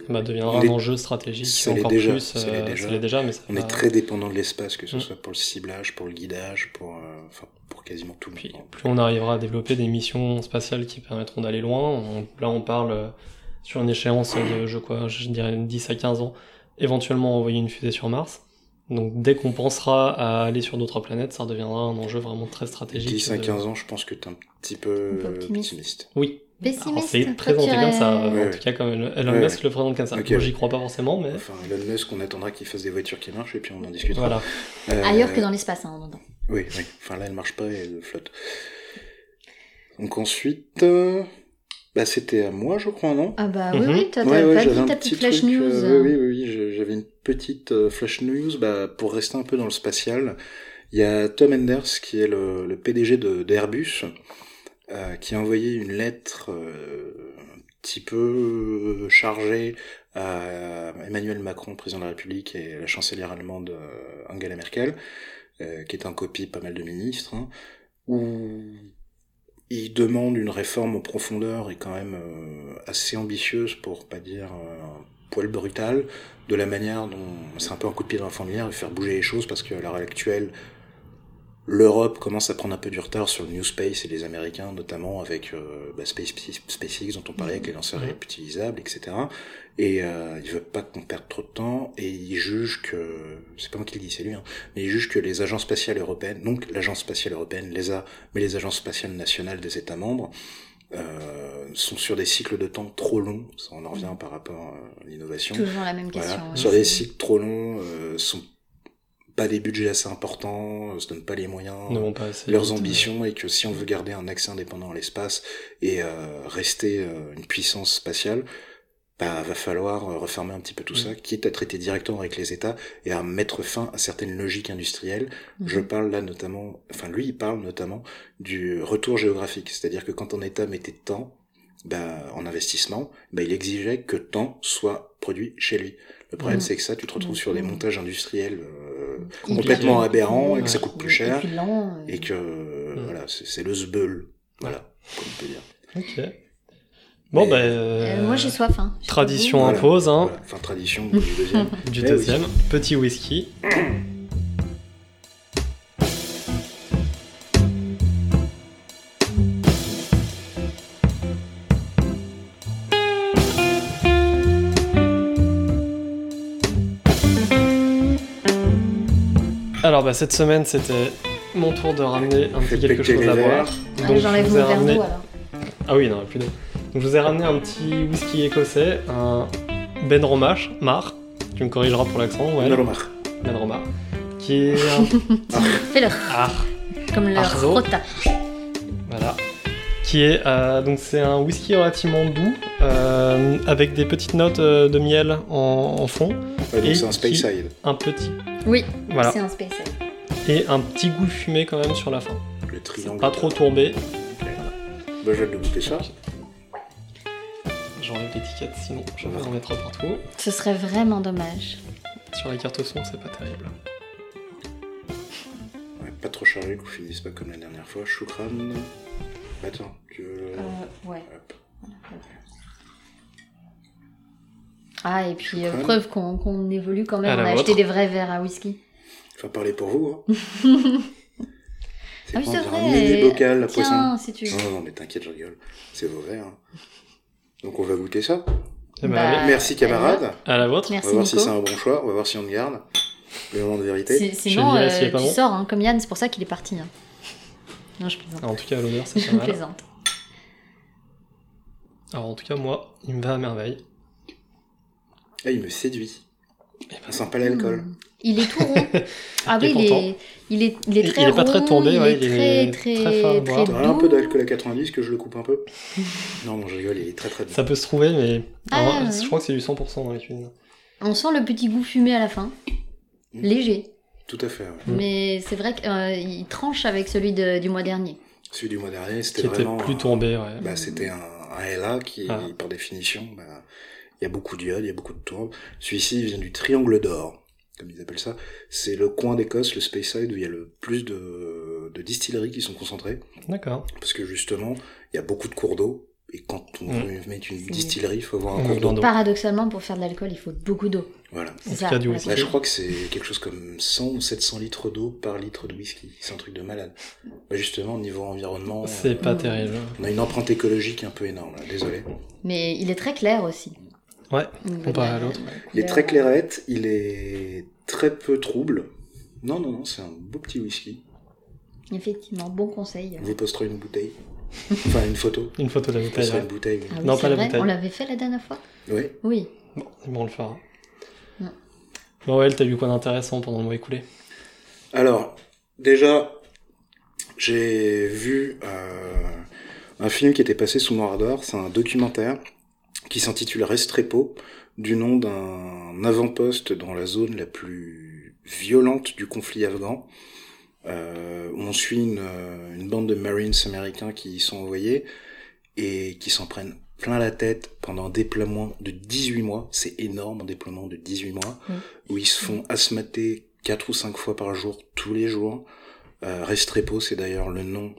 bah, deviendra un enjeu stratégique encore déjà, plus. Euh, déjà. déjà. mais on est très dépendant de l'espace, que ce mmh. soit pour le ciblage, pour le guidage, pour, euh, enfin, pour quasiment tout. Puis, plus on arrivera à développer des missions spatiales qui permettront d'aller loin. là, on parle sur une échéance de, je, quoi, je dirais 10 à 15 ans, éventuellement envoyer une fusée sur Mars. Donc dès qu'on pensera à aller sur d'autres planètes, ça deviendra un enjeu vraiment très stratégique. 10 à 15 ans, je pense que tu es un petit peu pessimiste. Oui. Pessimiste. C'est présenté comme ça, en tout cas comme Elon Musk le présente comme ça. Moi j'y crois pas forcément, mais... Enfin, Elon Musk, on attendra qu'il fasse des voitures qui marchent et puis on en discutera. Voilà. Euh, Ailleurs que dans l'espace, hein, en Oui, oui. Enfin là, elle marche pas et elle flotte. Donc ensuite... Euh, bah, c'était à moi, je crois, non? Ah bah oui, oui, t'as ouais, ouais, pas ta petite flash news. Euh, oui, oui, oui, j'avais une petite euh, flash news. Bah, pour rester un peu dans le spatial, il y a Tom Enders, qui est le, le PDG d'Airbus, euh, qui a envoyé une lettre euh, un petit peu chargée à Emmanuel Macron, président de la République, et la chancelière allemande Angela Merkel, qui est en copie pas mal de ministres, hein, où il demande une réforme en profondeur et quand même euh, assez ambitieuse pour pas dire euh, poil brutal de la manière dont c'est un peu un coup de pied dans la fourmilière et faire bouger les choses parce qu'à l'heure actuelle l'Europe commence à prendre un peu du retard sur le New Space et les Américains notamment avec euh, bah, Space, SpaceX dont on parlait avec les lanceurs réutilisables etc et euh, il veut pas qu'on perde trop de temps et il juge que c'est pas moi qui le dis c'est lui hein, mais il juge que les agences spatiales européennes donc l'agence spatiale européenne l'ESA mais les agences spatiales nationales des États membres euh, sont sur des cycles de temps trop longs, ça on en revient par rapport à l'innovation. Toujours la même question. Sur des cycles trop longs, euh, sont pas des budgets assez importants, se donnent pas les moyens, leurs ambitions, et que si on veut garder un accès indépendant à l'espace et euh, rester euh, une puissance spatiale, bah, va falloir euh, refermer un petit peu tout ça, quitte à traiter directement avec les États et à mettre fin à certaines logiques industrielles. Mhm. Je parle là notamment, enfin lui il parle notamment du retour géographique, c'est-à-dire que quand un État mettait temps bah, en investissement, bah, il exigeait que temps soit produit chez lui. Le problème, mm. c'est que ça, tu te retrouves sur des montages industriels euh, complètement aberrant et que ça coûte plus cher. Et, lent, et que, voilà, c'est le zbeul. Voilà, comme on peut dire. Ok. Bon, ben. Euh, moi, j'ai soif. Hein. Tradition impose. Hein. Enfin, tradition du deuxième. [LAUGHS] du deuxième. Petit whisky. Alors, bah, cette semaine, c'était mon tour de ramener un petit quelque chose à boire. Donc, j'enlève mon verre d'eau alors. Ah oui, non, plus d'eau. Donc je vous ai ramené un petit whisky écossais, un Ben Romach, Mar, tu me corrigeras pour l'accent, ouais. Ben Romach. Ben Romach. Qui est un... [LAUGHS] Fais-le. Ah. Comme le rota. Voilà. Qui est, euh, donc c'est un whisky relativement doux, euh, avec des petites notes euh, de miel en, fond. Ouais, c'est un Speyside. Un petit. Oui, voilà. c'est un Speyside. Et un petit goût fumé quand même sur la fin. Le triangle. Pas trop tourbé. Voilà. Bah, je vais goûter ça j'enlève l'étiquette, sinon je vais en mettre partout. Ce serait vraiment dommage. Sur la carte son, c'est pas terrible. pas trop chargé qu'on finisse pas comme la dernière fois. Choukran. Attends, tu veux. Euh, ouais. Ah, et puis euh, preuve qu'on évolue quand même, on a acheté des vrais verres à whisky. Faut parler pour vous. Hein. [LAUGHS] c'est ah, oui, vrai. Un bocal, la poisson. Si tu... Non, non, mais t'inquiète, je rigole. C'est vos verres. Hein. Donc on va goûter ça. Eh ben, bah, Merci camarade. À la vôtre. Merci, on va voir si c'est un bon choix. On va voir si on le garde. Le moment de vérité. Sinon, euh, tu sors hein, comme Yann. C'est pour ça qu'il est parti. Hein. Non, je plaisante. En tout cas, à l'honneur, c'est [LAUGHS] pas mal. Je plaisante. Alors en tout cas, moi, il me va à merveille. Ah, il me séduit. Eh ben, ça sent pas l'alcool. Hmm. Il est tout rond. [LAUGHS] Ah oui, il est, il est, il est très Il est pas très tombé, il ouais, est très, très, très, très doux. un peu d'alcool à 90 que je le coupe un peu. [LAUGHS] non, non, je rigole, il est très très doux. Ça peut se trouver, mais ah, je crois que c'est du 100% dans les cuisines. On sent le petit goût fumé à la fin. Hmm. Léger. Tout à fait. Mais c'est vrai qu'il euh, tranche avec celui de, du mois dernier. Celui du mois dernier, c'était vraiment... plus tombé, ouais. Bah, c'était un, un LA qui, ah. par définition, bah, il y a beaucoup d'iode, il y a beaucoup de tourbe. Celui-ci vient du triangle d'or comme ils appellent ça, c'est le coin d'Écosse, le Speyside, où il y a le plus de, de distilleries qui sont concentrées. D'accord. Parce que justement, il y a beaucoup de cours d'eau, et quand on mm. veut mettre une distillerie, il faut avoir un cours d'eau. Paradoxalement, pour faire de l'alcool, il faut beaucoup d'eau. Voilà. C'est ça. Là, je crois que c'est quelque chose comme 100 ou 700 litres d'eau par litre de whisky. C'est un truc de malade. Bah, justement, au niveau environnement. C'est pas euh, terrible. On a une empreinte écologique un peu énorme, là. désolé. Mais il est très clair aussi. Ouais, comparé à l'autre. Il est très clairette, il est très peu trouble. Non, non, non, c'est un beau petit whisky. Effectivement, bon conseil. Vous posterez une bouteille. [LAUGHS] Enfin, une photo. une photo de la bouteille. une bouteille. Ah non, pas la bouteille. On l'avait fait la dernière fois? Oui. Oui. Bon, on le fera. Bon, ouais, t'as vu quoi d'intéressant pendant le mois écoulé? Alors, déjà, j'ai vu euh, un film qui était passé sous mon radar. C'est un documentaire qui s'intitule Restrepo, du nom d'un avant-poste dans la zone la plus violente du conflit afghan. Euh, on suit une, euh, une, bande de Marines américains qui y sont envoyés et qui s'en prennent plein la tête pendant un déploiement de 18 mois. C'est énorme, un déploiement de 18 mois, où ils se font asthmater 4 ou 5 fois par jour, tous les jours. Euh, Restrepo, c'est d'ailleurs le nom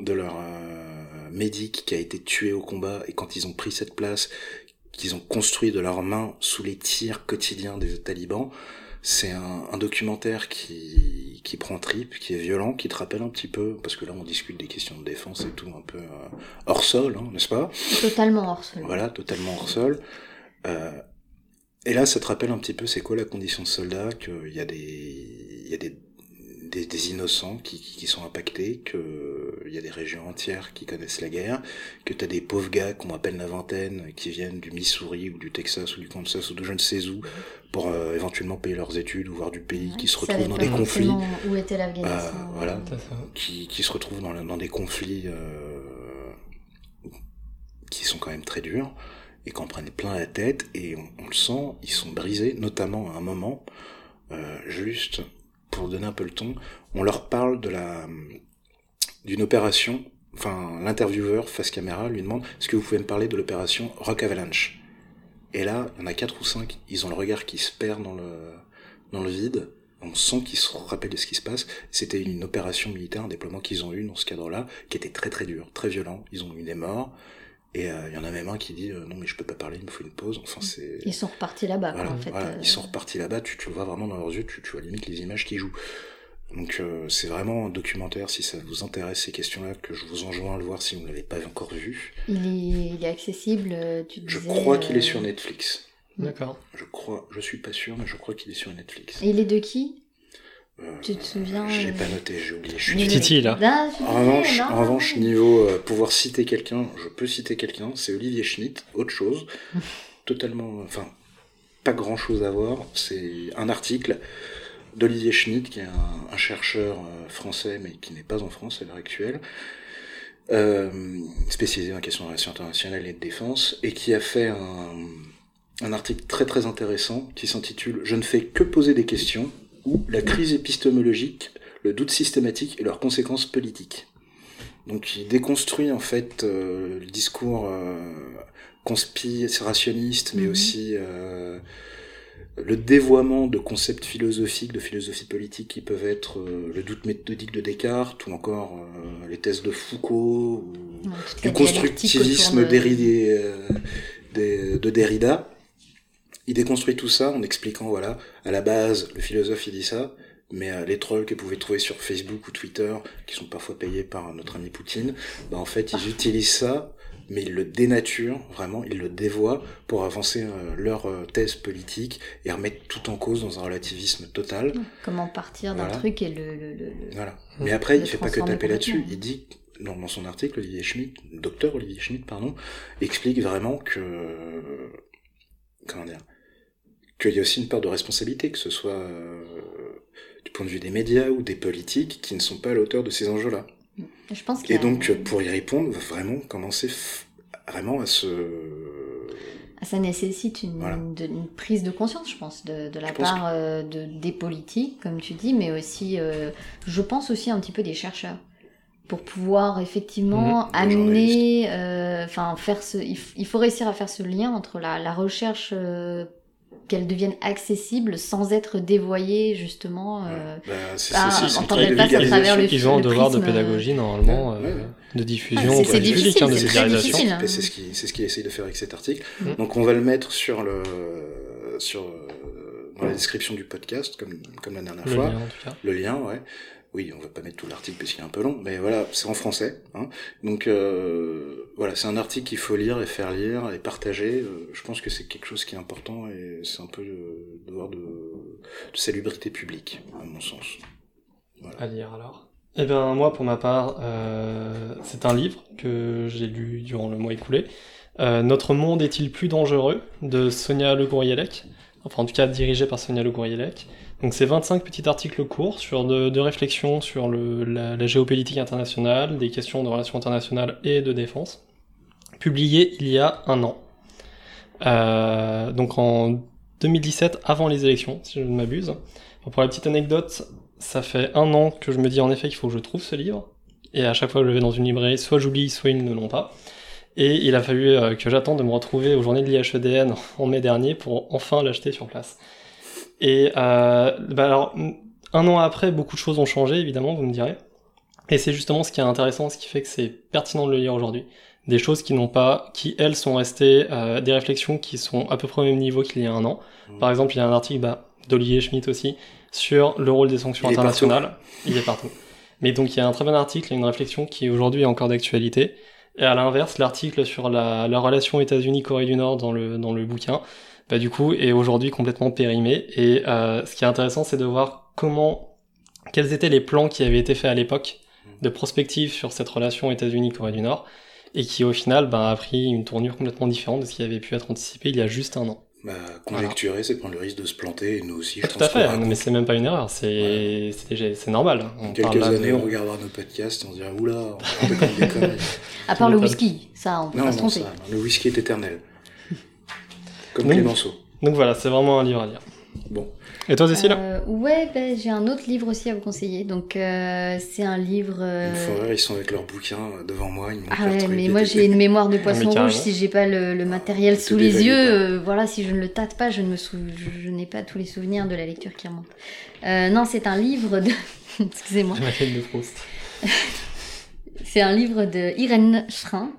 de leur euh, médic qui a été tué au combat et quand ils ont pris cette place qu'ils ont construit de leurs mains sous les tirs quotidiens des talibans c'est un, un, documentaire qui, qui prend trip, qui est violent, qui te rappelle un petit peu, parce que là on discute des questions de défense et tout, un peu euh, hors sol, hein, n'est-ce pas? Totalement hors sol. Voilà, totalement hors sol. Euh, et là, ça te rappelle un petit peu c'est quoi la condition de soldat, qu'il y a des, il y a des des, innocents qui, qui, sont impactés, qu'il euh, y a des régions entières qui connaissent la guerre, que tu as des pauvres gars qu'on appelle la vingtaine qui viennent du Missouri ou du Texas ou du Kansas ou de je ne sais où pour euh, éventuellement payer leurs études ou voir du pays qui se retrouvent dans des conflits. Où était l'Afghanistan. euh, Voilà, qui, qui se retrouvent dans, dans des conflits qui sont quand même très durs et qu'on prenne plein la tête et on, on, le sent, ils sont brisés, notamment à un moment, euh, juste pour donner un peu le ton, on leur parle de la d'une opération. Enfin, l'intervieweur face caméra lui demande est-ce que vous pouvez me parler de l'opération Rock Avalanche? Et là, il y en a quatre ou cinq, ils ont le regard qui se perd dans le dans le vide. on sent qu'ils se rappellent de ce qui se passe. C'était une opération militaire, un déploiement qu'ils ont eu dans ce cadre-là, qui était très très dur, très violent. Ils ont eu des morts. Et il euh, y en a même un qui dit euh, non mais je peux pas parler, il me faut une pause. Enfin c'est. Ils sont repartis là-bas. en fait, voilà. Ils sont repartis là-bas. Tu, tu vois vraiment dans leurs yeux, tu, tu vois limite les images qui jouent. Donc euh, c'est vraiment un documentaire, si ça vous intéresse ces questions-là, que je vous enjoins à le voir si vous ne l'avez pas encore vu. Il est, il est accessible, euh, tu Je crois qu'il est sur euh, Netflix. D'accord. Je crois, je suis pas sûr, mais je crois qu'il est sur Netflix. Et il est de qui? Tu te souviens J'ai pas noté, j'ai oublié. Je suis Titi là. en revanche, en revanche niveau pouvoir citer quelqu'un, je peux citer quelqu'un, c'est Olivier Schmitt, autre chose. [LAUGHS] totalement, enfin, pas grand chose à voir. C'est un article d'Olivier Schmitt, qui est un, chercheur euh, français, mais qui n'est pas en France à l'heure actuelle, euh, spécialisé en questions de relations internationales et de défense, et qui a fait un, un article très très intéressant qui s'intitule Je ne fais que poser des questions ou la crise épistémologique, le doute systématique et leurs conséquences politiques. Donc il déconstruit en fait euh, le discours euh, conspirationniste, mais mhm. aussi euh, le dévoiement de concepts philosophiques, de philosophie politique qui peuvent être euh, le doute méthodique de Descartes ou encore euh, les thèses de Foucault ou du constructivisme de... Euh, de Derrida. Il déconstruit tout ça en expliquant, voilà, à la base, le philosophe il dit ça, mais les trolls que vous pouvez trouver sur Facebook ou Twitter, qui sont parfois payés par notre ami Poutine, bah en fait ils utilisent ça mais ils le dénaturent, vraiment, ils le dévoient pour avancer euh, leur euh, thèse politique et remettre tout en cause dans un relativisme total. Comment partir d'un truc et le, le, le, Voilà. Mais après, il fait pas que taper là-dessus, il dit, dans, dans son article, Olivier Schmitt, docteur Olivier Schmitt, pardon, explique vraiment que, comment dire, qu'il y a aussi une part de responsabilité, que ce soit euh, du point de vue des médias ou des politiques qui ne sont pas à l'auteur de ces enjeux-là. Je pense Et donc, pour y répondre, vraiment commencer vraiment à se... Ça nécessite une, une, prise de conscience, je pense, de, de la part euh, de, des politiques, comme tu dis, mais aussi, euh, je pense aussi un petit peu des chercheurs pour pouvoir effectivement mhm. amener, euh, enfin faire ce, il, faut réussir à faire ce lien entre la, la recherche qu'elles deviennent accessibles sans être dévoyées justement euh, bah, en tant à travers le Ils ont un devoir de pédagogie normalement, euh, de diffusion ah, c'est difficile, hein, c'est difficile. Hein. C'est ce qui c'est ce qu'il essaye de faire avec cet article. Mm. Donc on va le mettre sur le sur euh, dans la description du podcast comme comme la dernière fois. Le lien, ouais. Oui, on va pas mettre tout l'article parce qu'il est un peu long, mais voilà, c'est en français. Hein. Donc euh, voilà, c'est un article qu'il faut lire et faire lire et partager. Euh, je pense que c'est quelque chose qui est important et c'est un peu le devoir de, salubrité publique, à mon sens. Voilà. À lire alors. Eh bien moi, pour ma part, euh, c'est un livre que j'ai lu durant le mois écoulé. Notre monde est-il plus dangereux? de Sonia Le Gourielec, enfin en tout cas dirigé par Sonia Le Gourielec. Donc c'est 25 petits articles courts sur de, de réflexion sur la, géopolitique internationale, des questions de relations internationales et de défense, publiés il y a un an. Euh, donc en 2017, avant les élections, si je ne m'abuse. Pour la petite anecdote, ça fait un an que je me dis en effet qu'il faut que je trouve ce livre. Et à chaque fois que je vais dans une librairie, soit j'oublie, soit ils ne l'ont pas. Et il a fallu euh, que j'attende de me retrouver aux journées de l'IHEDN en mai dernier pour enfin l'acheter sur place. Et euh, bah alors, un an après, beaucoup de choses ont changé, évidemment, vous me direz. Et c'est justement ce qui est intéressant, ce qui fait que c'est pertinent de le lire aujourd'hui. Des choses qui n'ont pas, qui elles sont restées, euh, des réflexions qui sont à peu près au même niveau qu'il y a un an. Mmh. Par exemple, il y a un article bah, d'Olivier Schmitt aussi sur le rôle des sanctions internationales. Il est partout. Mais donc il y a un très bon article et une réflexion qui aujourd'hui est encore d'actualité. Et à l'inverse, l'article sur la, la relation États-Unis-Corée du Nord dans le, dans le bouquin, bah, du coup, est aujourd'hui complètement périmé. Et euh, ce qui est intéressant, c'est de voir comment, quels étaient les plans qui avaient été faits à l'époque de prospective sur cette relation États-Unis-Corée du Nord, et qui au final bah, a pris une tournure complètement différente de ce qui avait pu être anticipé il y a juste un an. Bah, conjecturer, c'est prendre le risque de se planter, et nous aussi, je Tout à fait, mais c'est même pas une erreur, c'est c'est normal. On quelques années, on regardera nos podcasts et on se dira, oula, on des [LAUGHS] À part le whisky, ça, on peut non, pas se tromper. le whisky est éternel. Comme donc, Clémenceau. Donc voilà, c'est vraiment un livre à lire. Bon. Et toi, Cécile euh, Ouais, ben, j'ai un autre livre aussi à vous conseiller. Donc, euh, c'est un livre. Euh... ils sont avec leurs bouquins euh, devant moi. Ils ah ouais, mais moi j'ai une mémoire de [LAUGHS] poisson rouge. Si j'ai pas le, le matériel sous les yeux, euh, voilà, si je ne le tâte pas, je ne me sou... je, n'ai pas tous les souvenirs de la lecture qui remontent. non, c'est un livre de. [LAUGHS] Excusez-moi. de Proust. c'est un livre de Irène Schrin,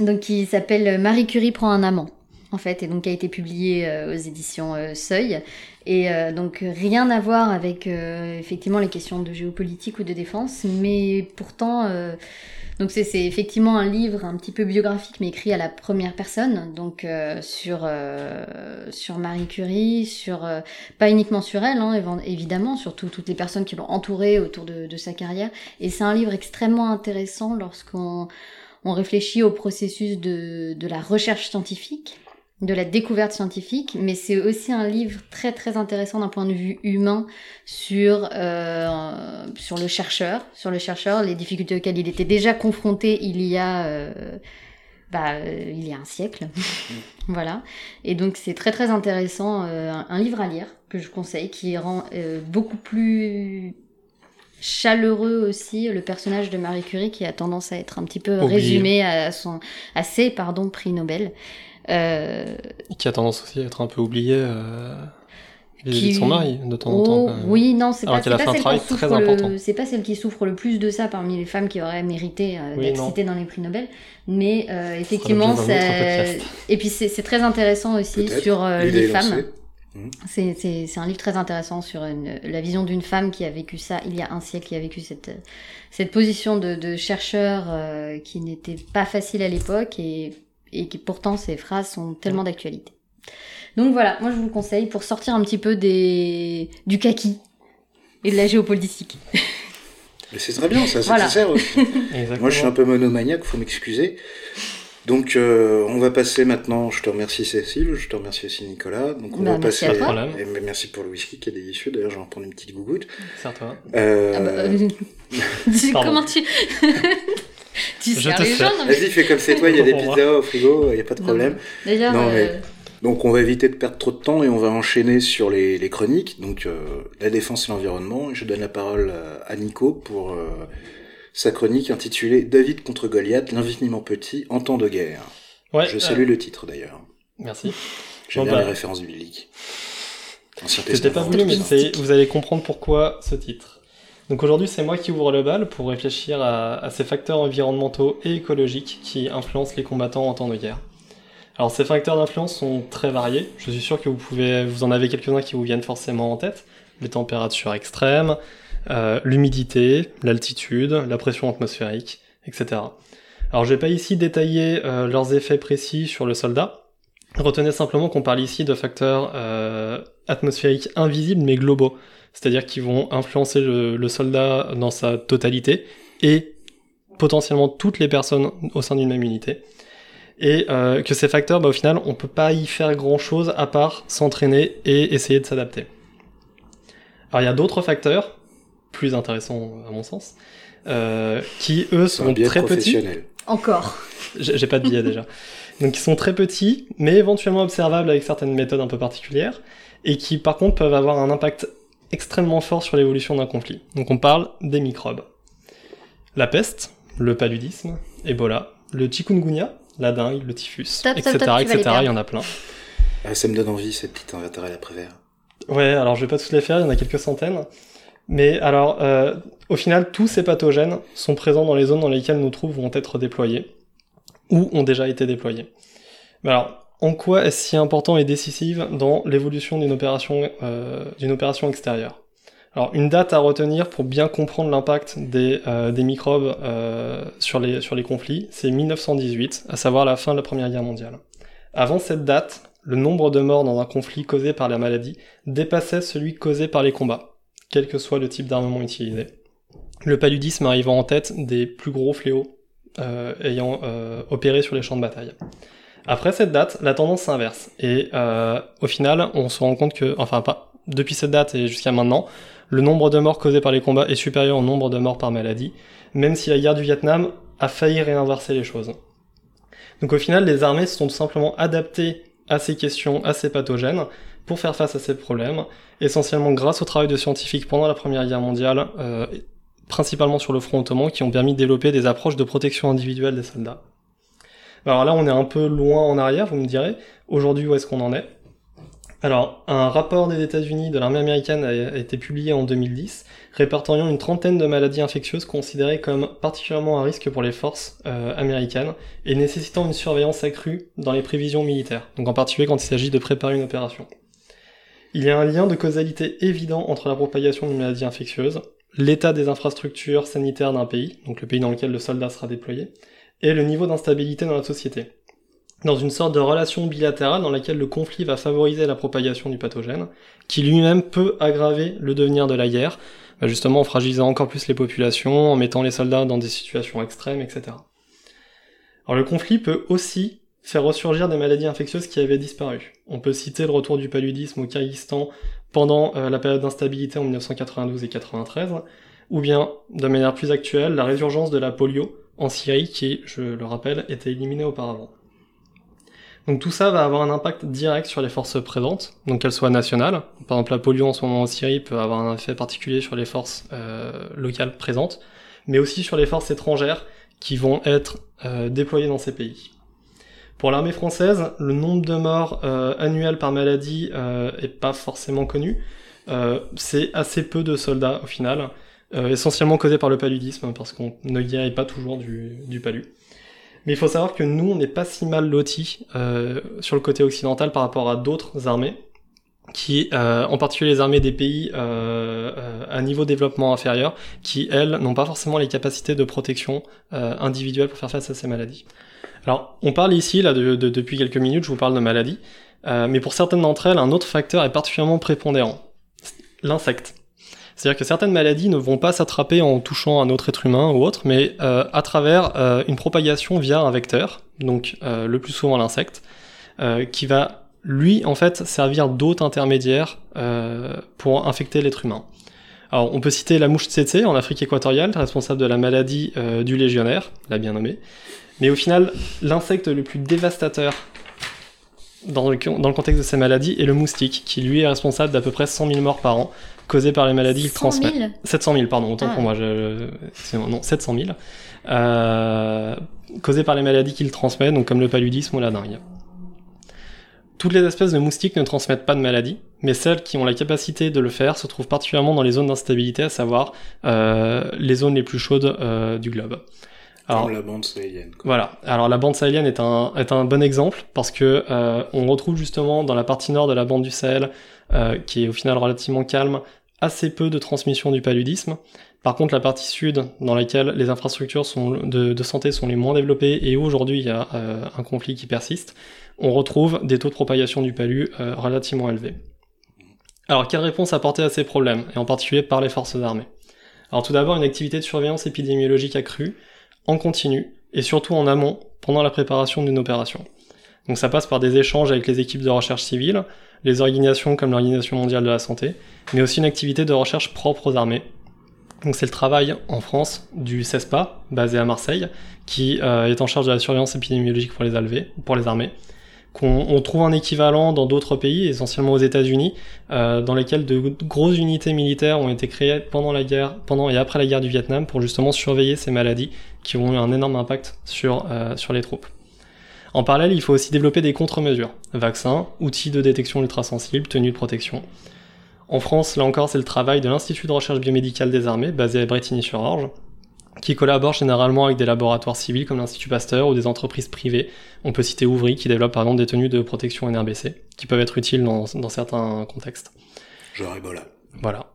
donc qui s'appelle Marie Curie prend un amant en fait, et donc a été publié euh, aux éditions euh, Seuil. Et euh, donc rien à voir avec effectivement les questions de géopolitique ou de défense, mais pourtant, donc c'est effectivement un livre un petit peu biographique, mais écrit à la première personne, donc sur sur Marie Curie, sur pas uniquement sur elle, hein, évidemment, surtout toutes les personnes qui l'ont entourée autour de, de sa carrière. Et c'est un livre extrêmement intéressant lorsqu'on on réfléchit au processus de, de la recherche scientifique de la découverte scientifique, mais c'est aussi un livre très très intéressant d'un point de vue humain sur euh, sur le chercheur, sur le chercheur, les difficultés auxquelles il était déjà confronté il y a euh, bah, euh, il y a un siècle, [LAUGHS] voilà. Et donc c'est très très intéressant, un, livre à lire que je conseille, qui rend beaucoup plus chaleureux aussi le personnage de Marie Curie qui a tendance à être un petit peu résumé à son à ses pardon prix Nobel qui a tendance aussi à être un peu oublié euh, vis-à-vis de son mari de temps en temps. Oh, oui, non, c'est pas, pas, celle c'est pas celle qui souffre le plus de ça parmi les femmes qui auraient mérité euh, d'être citées dans les prix Nobel. Mais euh, effectivement, ça... [LAUGHS] et puis c'est très intéressant aussi sur euh, les femmes. Mmh. C'est un livre très intéressant sur une, la vision d'une femme qui a vécu ça il y a un siècle, qui a vécu cette, cette position de, de chercheur euh, qui n'était pas facile à l'époque et et qui pourtant ces phrases sont tellement d'actualité. Donc voilà, moi je vous le conseille pour sortir un petit peu des du kaki et de la géopolitique. [LAUGHS] Mais c'est très bien, ça, c'est nécessaire aussi. [LAUGHS] moi je suis un peu monomaniaque, faut m'excuser. Donc euh, on va passer maintenant, je te remercie Cécile, je te remercie aussi Nicolas. Donc on bah, va passer à et merci pour le whisky qui est délicieux, d'ailleurs je vais en prendre une petite gougoute. C'est toi. Euh... Ah bah, euh... [LAUGHS] comment tu [LAUGHS] tu je te les Vas-y, fais comme c'est toi, il y a des [LAUGHS] pizzas au frigo, il n'y a pas de problème. D'ailleurs, euh, donc on va éviter de perdre trop de temps et on va enchaîner sur les, les chroniques. Donc euh, la défense et l'environnement. Je donne la parole à Nico pour euh, sa chronique intitulée David contre Goliath, l'infiniment petit en temps de guerre. Ouais, je salue le titre d'ailleurs. Merci. J'aime bien bah, les références bibliques. C'était pas voulu, mais vous allez comprendre pourquoi ce titre. Donc aujourd'hui, c'est moi qui ouvre le bal pour réfléchir à, ces facteurs environnementaux et écologiques qui influencent les combattants en temps de guerre. Alors ces facteurs d'influence sont très variés. Je suis sûr que vous pouvez, vous en avez quelques-uns qui vous viennent forcément en tête. Les températures extrêmes, euh, l'humidité, l'altitude, la pression atmosphérique, etc. Alors je vais pas ici détailler euh, leurs effets précis sur le soldat. Retenez simplement qu'on parle ici de facteurs euh, atmosphériques invisibles mais globaux c'est-à-dire qu'ils vont influencer le, soldat dans sa totalité et potentiellement toutes les personnes au sein d'une même unité. Et euh, que ces facteurs, bah, au final, on peut pas y faire grand-chose à part s'entraîner et essayer de s'adapter. Alors il y a d'autres facteurs, plus intéressants à mon sens, euh, qui eux sont très petits. Encore. [LAUGHS] J'ai pas de biais déjà. Donc ils sont très petits, mais éventuellement observables avec certaines méthodes un peu particulières, et qui par contre peuvent avoir un impact extrêmement fort sur l'évolution d'un conflit. Donc on parle des microbes. La peste, le paludisme, Ebola, le chikungunya, la dengue, le typhus, etc. etc. Il y en a plein. Ah, ça me donne envie, cette petite invertébrale à Prévert. Ouais, alors je vais pas tous les faire, il y en a quelques centaines. Mais alors, euh, au final, tous ces pathogènes sont présents dans les zones dans lesquelles nos troupes vont être déployées, ou ont déjà été déployées. Mais alors, en quoi est-ce si important et décisive dans l'évolution d'une opération, euh, d'une opération extérieure? Alors une date à retenir pour bien comprendre l'impact des, euh, des microbes euh, sur, les, sur les conflits, c'est 1918, à savoir la fin de la Première Guerre mondiale. Avant cette date, le nombre de morts dans un conflit causé par la maladie dépassait celui causé par les combats, quel que soit le type d'armement utilisé. Le paludisme arrivant en tête des plus gros fléaux ayant opéré sur les champs de bataille. Après cette date, la tendance s'inverse. Et euh, au final, on se rend compte que, enfin pas, depuis cette date et jusqu'à maintenant, le nombre de morts causés par les combats est supérieur au nombre de morts par maladie, même si la guerre du Vietnam a failli réinverser les choses. Donc au final, les armées se sont tout simplement adaptées à ces questions, à ces pathogènes, pour faire face à ces problèmes, essentiellement grâce au travail de scientifiques pendant la Première Guerre mondiale, euh, principalement sur le front ottoman, qui ont permis de développer des approches de protection individuelle des soldats. Alors là, on est un peu loin en arrière, vous me direz. Aujourd'hui, où est-ce qu'on en est? Alors, un rapport des États-Unis de l'armée américaine a été publié en 2010, répertoriant une trentaine de maladies infectieuses considérées comme particulièrement à risque pour les forces euh, américaines et nécessitant une surveillance accrue dans les prévisions militaires, donc en particulier quand il s'agit de préparer une opération. Il y a un lien de causalité évident entre la propagation d'une maladie infectieuse, l'état des infrastructures sanitaires d'un pays, donc le pays dans lequel le soldat sera déployé, et le niveau d'instabilité dans la société. Dans une sorte de relation bilatérale dans laquelle le conflit va favoriser la propagation du pathogène, qui lui-même peut aggraver le devenir de la guerre, bah, justement en fragilisant encore plus les populations, en mettant les soldats dans des situations extrêmes, etc. Alors le conflit peut aussi faire ressurgir des maladies infectieuses qui avaient disparu. On peut citer le retour du paludisme au Kyrgyzstan pendant euh, la période d'instabilité en 1992 et 93, ou bien, de manière plus actuelle, la résurgence de la polio en Syrie qui, je le rappelle, était éliminée auparavant. Donc tout ça va avoir un impact direct sur les forces présentes, donc qu'elles soient nationales. Par exemple, la polio en ce moment en Syrie peut avoir un effet particulier sur les forces euh, locales présentes, mais aussi sur les forces étrangères qui vont être euh, déployées dans ces pays. Pour l'armée française, le nombre de morts euh, annuels par maladie euh, est pas forcément connu. C'est assez peu de soldats au final. Euh, essentiellement causé par le paludisme, parce qu'on ne guérit pas toujours du, du palu. Mais il faut savoir que nous, on n'est pas si mal lotis euh, sur le côté occidental par rapport à d'autres armées, qui, euh, en particulier les armées des pays à niveau développement inférieur, qui, elles, n'ont pas forcément les capacités de protection individuelle pour faire face à ces maladies. Alors, on parle ici, là, de, depuis quelques minutes, je vous parle de maladies, mais pour certaines d'entre elles, un autre facteur est particulièrement prépondérant, l'insecte. C'est-à-dire que certaines maladies ne vont pas s'attraper en touchant un autre être humain ou autre, mais euh, à travers euh, une propagation via un vecteur, donc euh, le plus souvent l'insecte, qui va lui en fait servir d'hôte intermédiaire pour infecter l'être humain. Alors on peut citer la mouche tsetse en Afrique équatoriale, responsable de la maladie du légionnaire, la bien nommée. Mais au final, l'insecte le plus dévastateur dans le, dans le contexte de ces maladies est le moustique, qui lui est responsable d'à peu près 100 000 morts par an, causés par les maladies qu'il transmet. 000 700 000, pardon, autant Ah. pour moi, je, je- non, 700 000, euh, causés par les maladies qu'il transmet, donc comme le paludisme ou la dengue. Toutes les espèces de moustiques ne transmettent pas de maladies, mais celles qui ont la capacité de le faire se trouvent particulièrement dans les zones d'instabilité, à savoir euh, les zones les plus chaudes euh, du globe. Alors, Comme la bande sahélienne. quoi. voilà. Alors la bande sahélienne est un, est un bon exemple parce que euh, on retrouve justement dans la partie nord de la bande du Sahel, euh, qui est au final relativement calme, assez peu de transmission du paludisme. Par contre, la partie sud, dans laquelle les infrastructures sont, de, de santé sont les moins développées et où aujourd'hui il y a euh, un conflit qui persiste, on retrouve des taux de propagation du palu relativement élevés. Alors, quelle réponse apporter à ces problèmes, et en particulier par les forces armées? Alors tout d'abord, une activité de surveillance épidémiologique accrue, en continu et surtout en amont pendant la préparation d'une opération. Donc ça passe par des échanges avec les équipes de recherche civile, les organisations comme l'Organisation mondiale de la santé, mais aussi une activité de recherche propre aux armées. Donc c'est le travail en France du CESPA, basé à Marseille, qui euh, est en charge de la surveillance épidémiologique pour les, pour les armées. On trouve un équivalent dans d'autres pays, essentiellement aux États-Unis, euh, dans lesquels de grosses unités militaires ont été créées pendant et après la guerre du Vietnam, pour justement surveiller ces maladies qui ont eu un énorme impact sur, euh, sur les troupes. En parallèle, il faut aussi développer des contre-mesures. Vaccins, outils de détection ultrasensibles, tenues de protection. En France, là encore, c'est le travail de l'Institut de recherche biomédicale des armées, basé à Bretigny-sur-Orge, qui collabore généralement avec des laboratoires civils comme l'Institut Pasteur ou des entreprises privées. On peut citer Ouvry, qui développe par exemple des tenues de protection NRBC, qui peuvent être utiles dans, dans certains contextes. Genre Ebola. Voilà.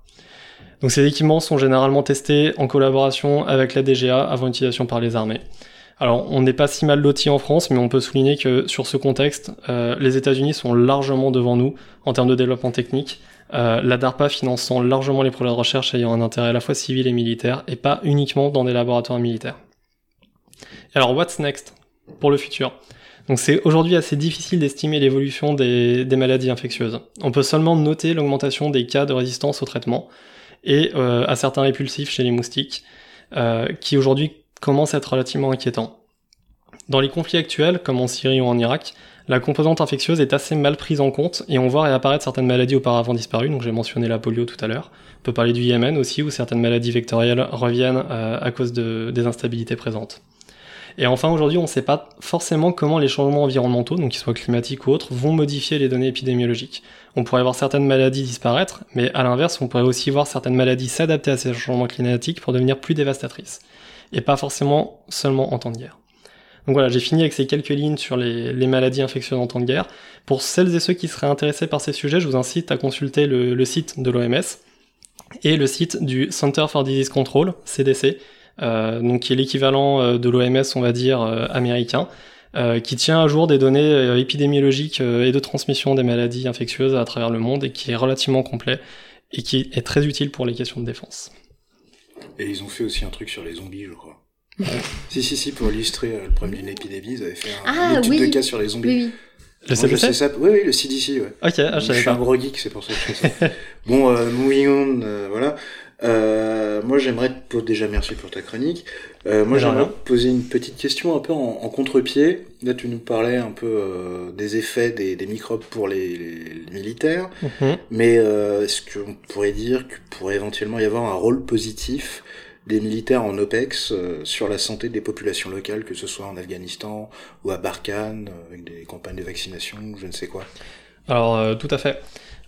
Donc ces équipements sont généralement testés en collaboration avec la DGA avant utilisation par les armées. Alors on n'est pas si mal lotis en France, mais on peut souligner que sur ce contexte, euh, les États-Unis sont largement devant nous en termes de développement technique. Euh, la DARPA finançant largement les projets de recherche ayant un intérêt à la fois civil et militaire, et pas uniquement dans des laboratoires militaires. Alors what's next pour le futur? Donc c'est aujourd'hui assez difficile d'estimer l'évolution des, des maladies infectieuses. On peut seulement noter l'augmentation des cas de résistance au traitement et euh, à certains répulsifs chez les moustiques, euh, qui aujourd'hui commencent à être relativement inquiétants. Dans les conflits actuels, comme en Syrie ou en Irak, la composante infectieuse est assez mal prise en compte et on voit réapparaître certaines maladies auparavant disparues. Donc j'ai mentionné la polio tout à l'heure. On peut parler du Yémen aussi, où certaines maladies vectorielles reviennent euh, à cause de, des instabilités présentes. Et enfin, aujourd'hui, on ne sait pas forcément comment les changements environnementaux, donc qu'ils soient climatiques ou autres, vont modifier les données épidémiologiques. On pourrait voir certaines maladies disparaître, mais à l'inverse, on pourrait aussi voir certaines maladies s'adapter à ces changements climatiques pour devenir plus dévastatrices. Et pas forcément seulement en temps de guerre. Donc voilà, j'ai fini avec ces quelques lignes sur les, maladies infectieuses en temps de guerre. Pour celles et ceux qui seraient intéressés par ces sujets, je vous incite à consulter le, site de l'OMS et le site du Center for Disease Control, CDC, euh, donc qui est l'équivalent euh, de l'OMS, on va dire, euh, américain, qui tient à jour des données épidémiologiques et de transmission des maladies infectieuses à travers le monde et qui est relativement complet et qui est très utile pour les questions de défense. Et ils ont fait aussi un truc sur les zombies, je crois si, si, si, pour illustrer euh, le problème d'une épidémie, ils avaient fait un, ah, étude de cas sur les zombies. Oui, oui. Le CDC ça. Oui, oui, le CDC, ouais. Ok, ah, je, suis un gros geek, c'est pour ça que je fais ça. [LAUGHS] bon, euh, moving on, euh, voilà. Euh, moi, j'aimerais te poser, déjà merci pour ta chronique. Euh, moi, j'aimerais te poser une petite question un peu en, en contre-pied. Là, tu nous parlais un peu euh, des effets des, des, microbes pour les, les, militaires. Mhm. Mais euh, est-ce qu'on pourrait dire qu'il pourrait éventuellement y avoir un rôle positif des militaires en OPEX euh, sur la santé des populations locales, que ce soit en Afghanistan ou à Barkhane, euh, avec des campagnes de vaccination, je ne sais quoi. Alors, euh, tout à fait.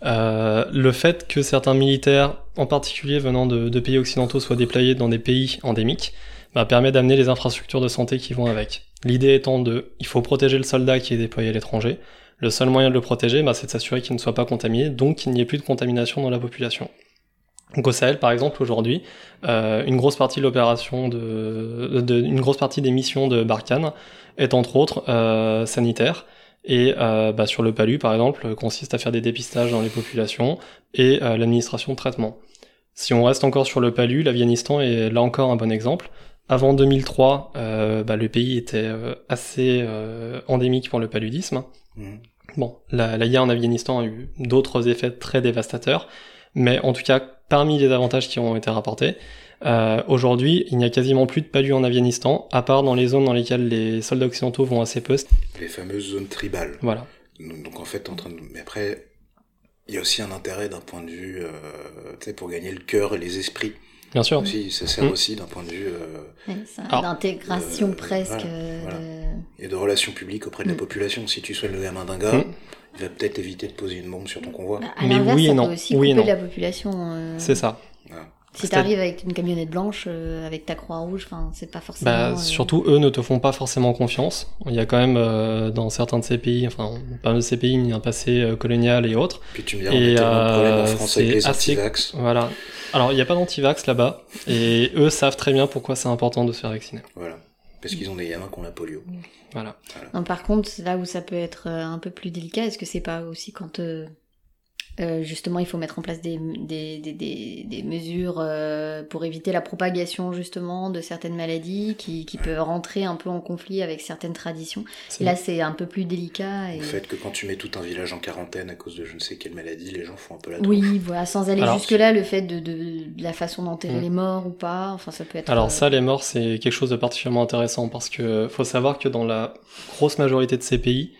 le fait que certains militaires, en particulier venant de, pays occidentaux, soient déployés dans des pays endémiques, bah, permet d'amener les infrastructures de santé qui vont avec. L'idée étant de, il faut protéger le soldat qui est déployé à l'étranger. Le seul moyen de le protéger, bah, c'est de s'assurer qu'il ne soit pas contaminé, donc qu'il n'y ait plus de contamination dans la population. Donc au Sahel, par exemple, aujourd'hui, euh, une grosse partie de l'opération de, de, une grosse partie des missions de Barkhane est entre autres euh, sanitaire et euh, bah, sur le Palu, par exemple, consiste à faire des dépistages dans les populations et euh, l'administration de traitement. Si on reste encore sur le Palu, l'Afghanistan est là encore un bon exemple. Avant 2003, euh, bah, le pays était euh, assez endémique pour le paludisme. Mmh. Bon, la, la guerre en Afghanistan a eu d'autres effets très dévastateurs, mais en tout cas, parmi les avantages qui ont été rapportés, euh, aujourd'hui, il n'y a quasiment plus de palus en Afghanistan, à part dans les zones dans lesquelles les soldats occidentaux vont assez peu. Les fameuses zones tribales. Voilà. Donc en fait, en train de... mais après, il y a aussi un intérêt d'un point de vue, euh, tu sais, pour gagner le cœur et les esprits. Bien sûr. Aussi, ça sert mm. aussi d'un point de vue euh, d'intégration euh, presque. Et de relations publiques auprès de la mm. population. Si tu sois le gamin d'un gars, mm il va peut-être éviter de poser une bombe sur ton convoi. Bah, mais oui et non. Peut aussi oui couper la population. Euh, c'est ça. Si t'arrives avec une camionnette blanche, euh, avec ta croix rouge, enfin, c'est pas forcément. Bah, euh, surtout, eux ne te font pas forcément confiance. Il y a quand même dans certains de ces pays, enfin, pas de ces pays, il y a un passé colonial et autres. Puis tu me dis, on et, a problème en France avec les anti-vax. Voilà. Alors, il n'y a pas d'anti-vax là-bas, et eux savent très bien pourquoi c'est important de se faire vacciner. Voilà. Parce qu'ils ont des gamins qui ont la polio. Voilà. par contre, là où ça peut être euh, un peu plus délicat, est-ce que c'est pas aussi quand euh, euh, justement, il faut mettre en place des, des, des, des, mesures euh, pour éviter la propagation justement de certaines maladies qui, qui peuvent rentrer un peu en conflit avec certaines traditions. Là, c'est un peu plus délicat. Et... Le fait que quand tu mets tout un village en quarantaine à cause de je ne sais quelle maladie, les gens font un peu la Oui, voilà, sans aller jusque-là, le fait de, de, la façon d'enterrer mm. les morts ou pas, enfin ça peut être... Alors ça, les morts, c'est quelque chose de particulièrement intéressant parce que faut savoir que dans la grosse majorité de ces pays,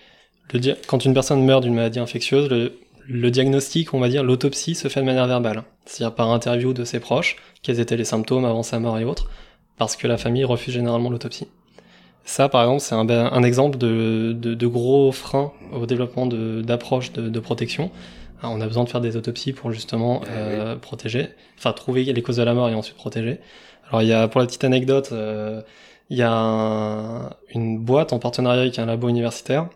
le, quand une personne meurt d'une maladie infectieuse, le, le diagnostic, on va dire, l'autopsie se fait de manière verbale, c'est-à-dire par interview de ses proches, quels étaient les symptômes avant sa mort et autres, parce que la famille refuse généralement l'autopsie. Ça, par exemple, c'est un, un, exemple de, de, de, gros frein au développement d'approches de, de, protection. on a besoin de faire des autopsies pour justement eh euh, protéger, enfin trouver les causes de la mort et ensuite protéger. Alors, il y a, pour la petite anecdote, euh, il y a une boîte en partenariat avec un labo universitaire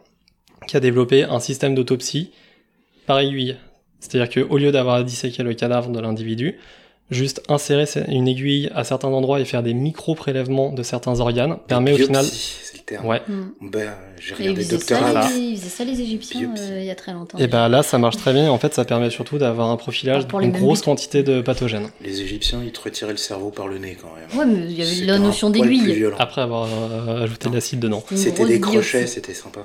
qui a développé un système d'autopsie par aiguille. C'est-à-dire qu'au lieu d'avoir à disséquer le cadavre de l'individu, juste insérer une aiguille à certains endroits et faire des micro-prélèvements de certains organes permet au final... c'est le terme. Ouais. Mm. Ben, j'ai regardé Docteur ça, Ils faisaient ça les Égyptiens euh, il y a très longtemps. Et ben là, ça marche très bien. En fait, ça permet surtout d'avoir un profilage d'une grosse quantité de pathogènes. Les Égyptiens, ils te retiraient le cerveau par le nez quand même. Ouais, mais il y avait la notion d'aiguille. Après avoir euh, ajouté de l'acide dedans. C'était des crochets, c'était sympa.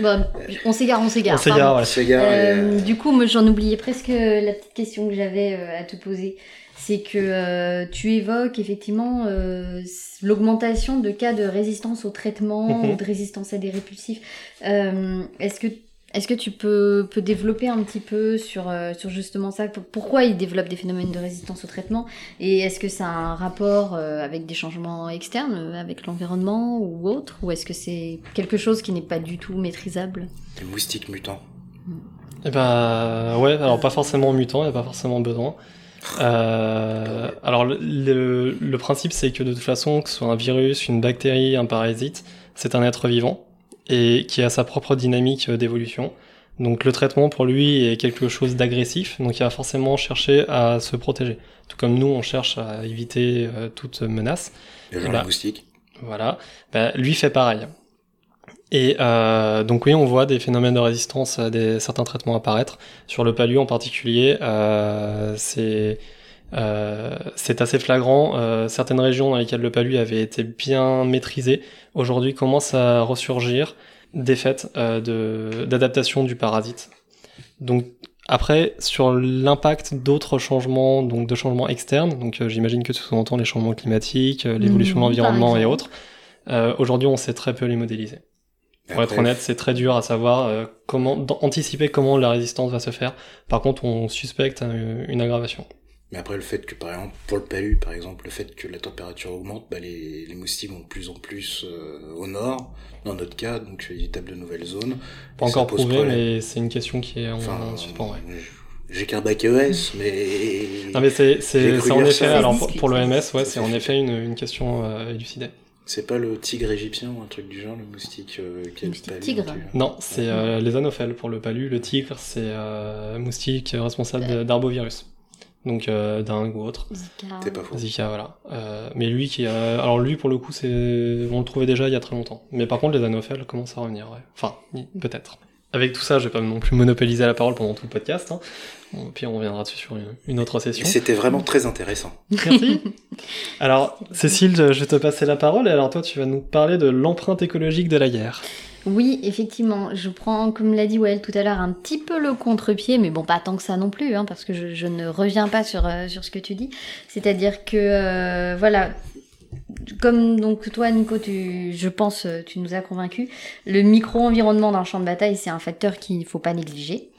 Bah, on s'égare, on s'égare. On s'égare, ouais. Du coup, j'en oubliais presque la petite question que j'avais euh, à te poser c'est que euh, tu évoques effectivement euh, l'augmentation de cas de résistance au traitement, mhm. de résistance à des répulsifs. Euh, est-ce que est-ce que tu peux, peux développer un petit peu sur, sur justement ça? Pourquoi ils développent des phénomènes de résistance au traitement? Et est-ce que ça a un rapport avec des changements externes, avec l'environnement ou autre? Ou est-ce que c'est quelque chose qui n'est pas du tout maîtrisable? Des moustiques mutants. Eh ben ouais, alors pas forcément mutant, il n'y a pas forcément besoin. Euh, alors le, le, principe c'est que de toute façon, que ce soit un virus, une bactérie, un parasite, c'est un être vivant et qui a sa propre dynamique d'évolution. Donc le traitement pour lui est quelque chose d'agressif, donc il va forcément chercher à se protéger. Tout comme nous, on cherche à éviter euh, toute menace. Le genre bah, moustique. Voilà. Bah, lui fait pareil. Et euh, donc oui, on voit des phénomènes de résistance à des, certains traitements apparaître. Sur le palu en particulier, euh, c'est euh, assez flagrant. Euh, certaines régions dans lesquelles le palu avait été bien maîtrisé, aujourd'hui commencent à ressurgir des faits euh, d'adaptation du parasite. Donc après, sur l'impact d'autres changements, donc de changements externes, donc euh, j'imagine que tu sous-entends les changements climatiques, l'évolution de mmh, l'environnement et autres, aujourd'hui on sait très peu les modéliser. Pour être honnête, c'est très dur à savoir euh, comment anticiper comment la résistance va se faire. Par contre, on suspecte une aggravation. Mais après, le fait que, par exemple, pour le palu, par exemple, le fait que la température augmente, bah, les, les moustiques vont de plus en plus euh, au nord, dans notre cas, donc ils tapent de nouvelles zones. Pas encore prouvé, mais c'est une question qui est en, enfin, suspens, ouais. J'ai qu'un bac ES, mais... Non, mais c'est en effet, alors pour, l'OMS, ouais, c'est en effet une, une question euh, élucidée. C'est pas le tigre égyptien ou un truc du genre, le moustique euh, qui le tigre Non, c'est euh, les anophèles pour le palu. Le tigre, c'est euh, moustique responsable d'arbovirus. Donc euh, dingue ou autre. Zika. C'est pas faux. Zika, voilà. Euh, mais lui qui alors lui pour le coup c'est on le trouvait déjà il y a très longtemps. Mais par contre les anophèles commencent à revenir, ouais. Enfin, peut-être. Avec tout ça, je vais pas non plus monopoliser la parole pendant tout le podcast. Hein. Puis on reviendra dessus sur une, autre session. C'était vraiment très intéressant. Merci. [LAUGHS] alors, Cécile, je vais te passer la parole. Et alors toi, tu vas nous parler de l'empreinte écologique de la guerre. Oui, effectivement, je prends, comme l'a dit Well tout à l'heure, un petit peu le contre-pied, mais bon, pas tant que ça non plus, hein, parce que je, ne reviens pas sur, euh, sur ce que tu dis. C'est-à-dire que, euh, voilà, comme donc toi Nico, tu, je pense, euh, tu nous as convaincus, le micro-environnement d'un champ de bataille, c'est un facteur qu'il ne faut pas négliger.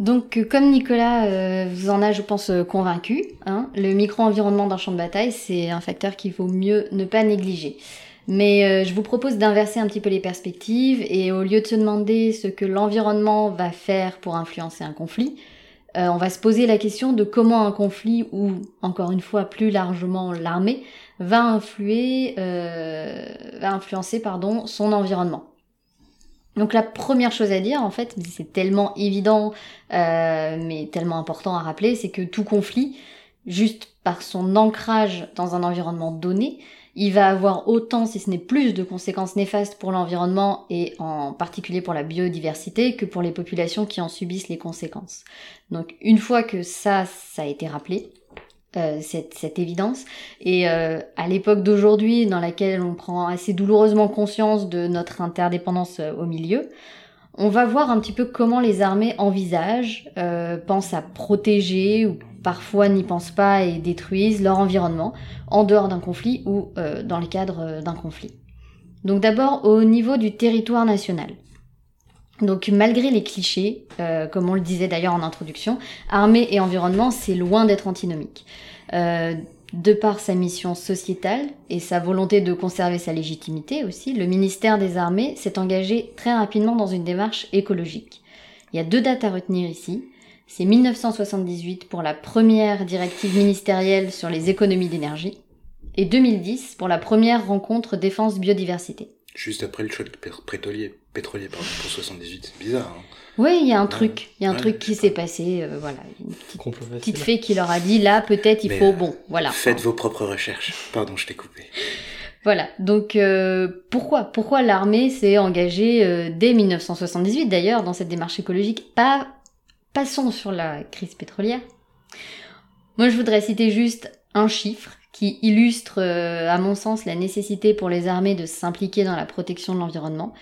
Donc euh, comme Nicolas euh, vous en a, je pense, convaincu, hein, le micro-environnement d'un champ de bataille, c'est un facteur qu'il vaut mieux ne pas négliger. Mais je vous propose d'inverser un petit peu les perspectives et au lieu de se demander ce que l'environnement va faire pour influencer un conflit, on va se poser la question de comment un conflit ou encore une fois plus largement l'armée va influer, euh, va influencer pardon, son environnement. Donc la première chose à dire, en fait, c'est tellement évident, euh, mais tellement important à rappeler, c'est que tout conflit, juste par son ancrage dans un environnement donné, il va avoir autant, si ce n'est plus, de conséquences néfastes pour l'environnement et en particulier pour la biodiversité que pour les populations qui en subissent les conséquences. Donc une fois que ça, ça a été rappelé, euh, cette, cette, évidence. Et euh, à l'époque d'aujourd'hui, dans laquelle on prend assez douloureusement conscience de notre interdépendance euh, au milieu, on va voir un petit peu comment les armées envisagent, pensent à protéger ou parfois n'y pensent pas et détruisent leur environnement en dehors d'un conflit ou dans le cadre d'un conflit. Donc d'abord au niveau du territoire national. Donc malgré les clichés, euh, comme on le disait d'ailleurs en introduction, armée et environnement, c'est loin d'être antinomique. Euh, de par sa mission sociétale et sa volonté de conserver sa légitimité aussi, le ministère des Armées s'est engagé très rapidement dans une démarche écologique. Il y a deux dates à retenir ici. C'est 1978 pour la première directive ministérielle sur les économies d'énergie et 2010 pour la première rencontre défense biodiversité. Juste après le choc pétrolier, pétrolier pardon, pour 78, c'est bizarre. Hein. oui, il y a un truc, il y a un truc qui s'est passé, euh, voilà, une petite, petite fée qui leur a dit là peut-être il faut, euh, bon, voilà. Faites vos propres recherches. Pardon, je t'ai coupé. [LAUGHS] Voilà, donc euh, pourquoi pourquoi l'armée s'est engagée dès 1978 d'ailleurs dans cette démarche écologique? Pas passons sur la crise pétrolière. Moi, je voudrais citer juste un chiffre qui illustre, euh, à mon sens, la nécessité pour les armées de s'impliquer dans la protection de l'environnement,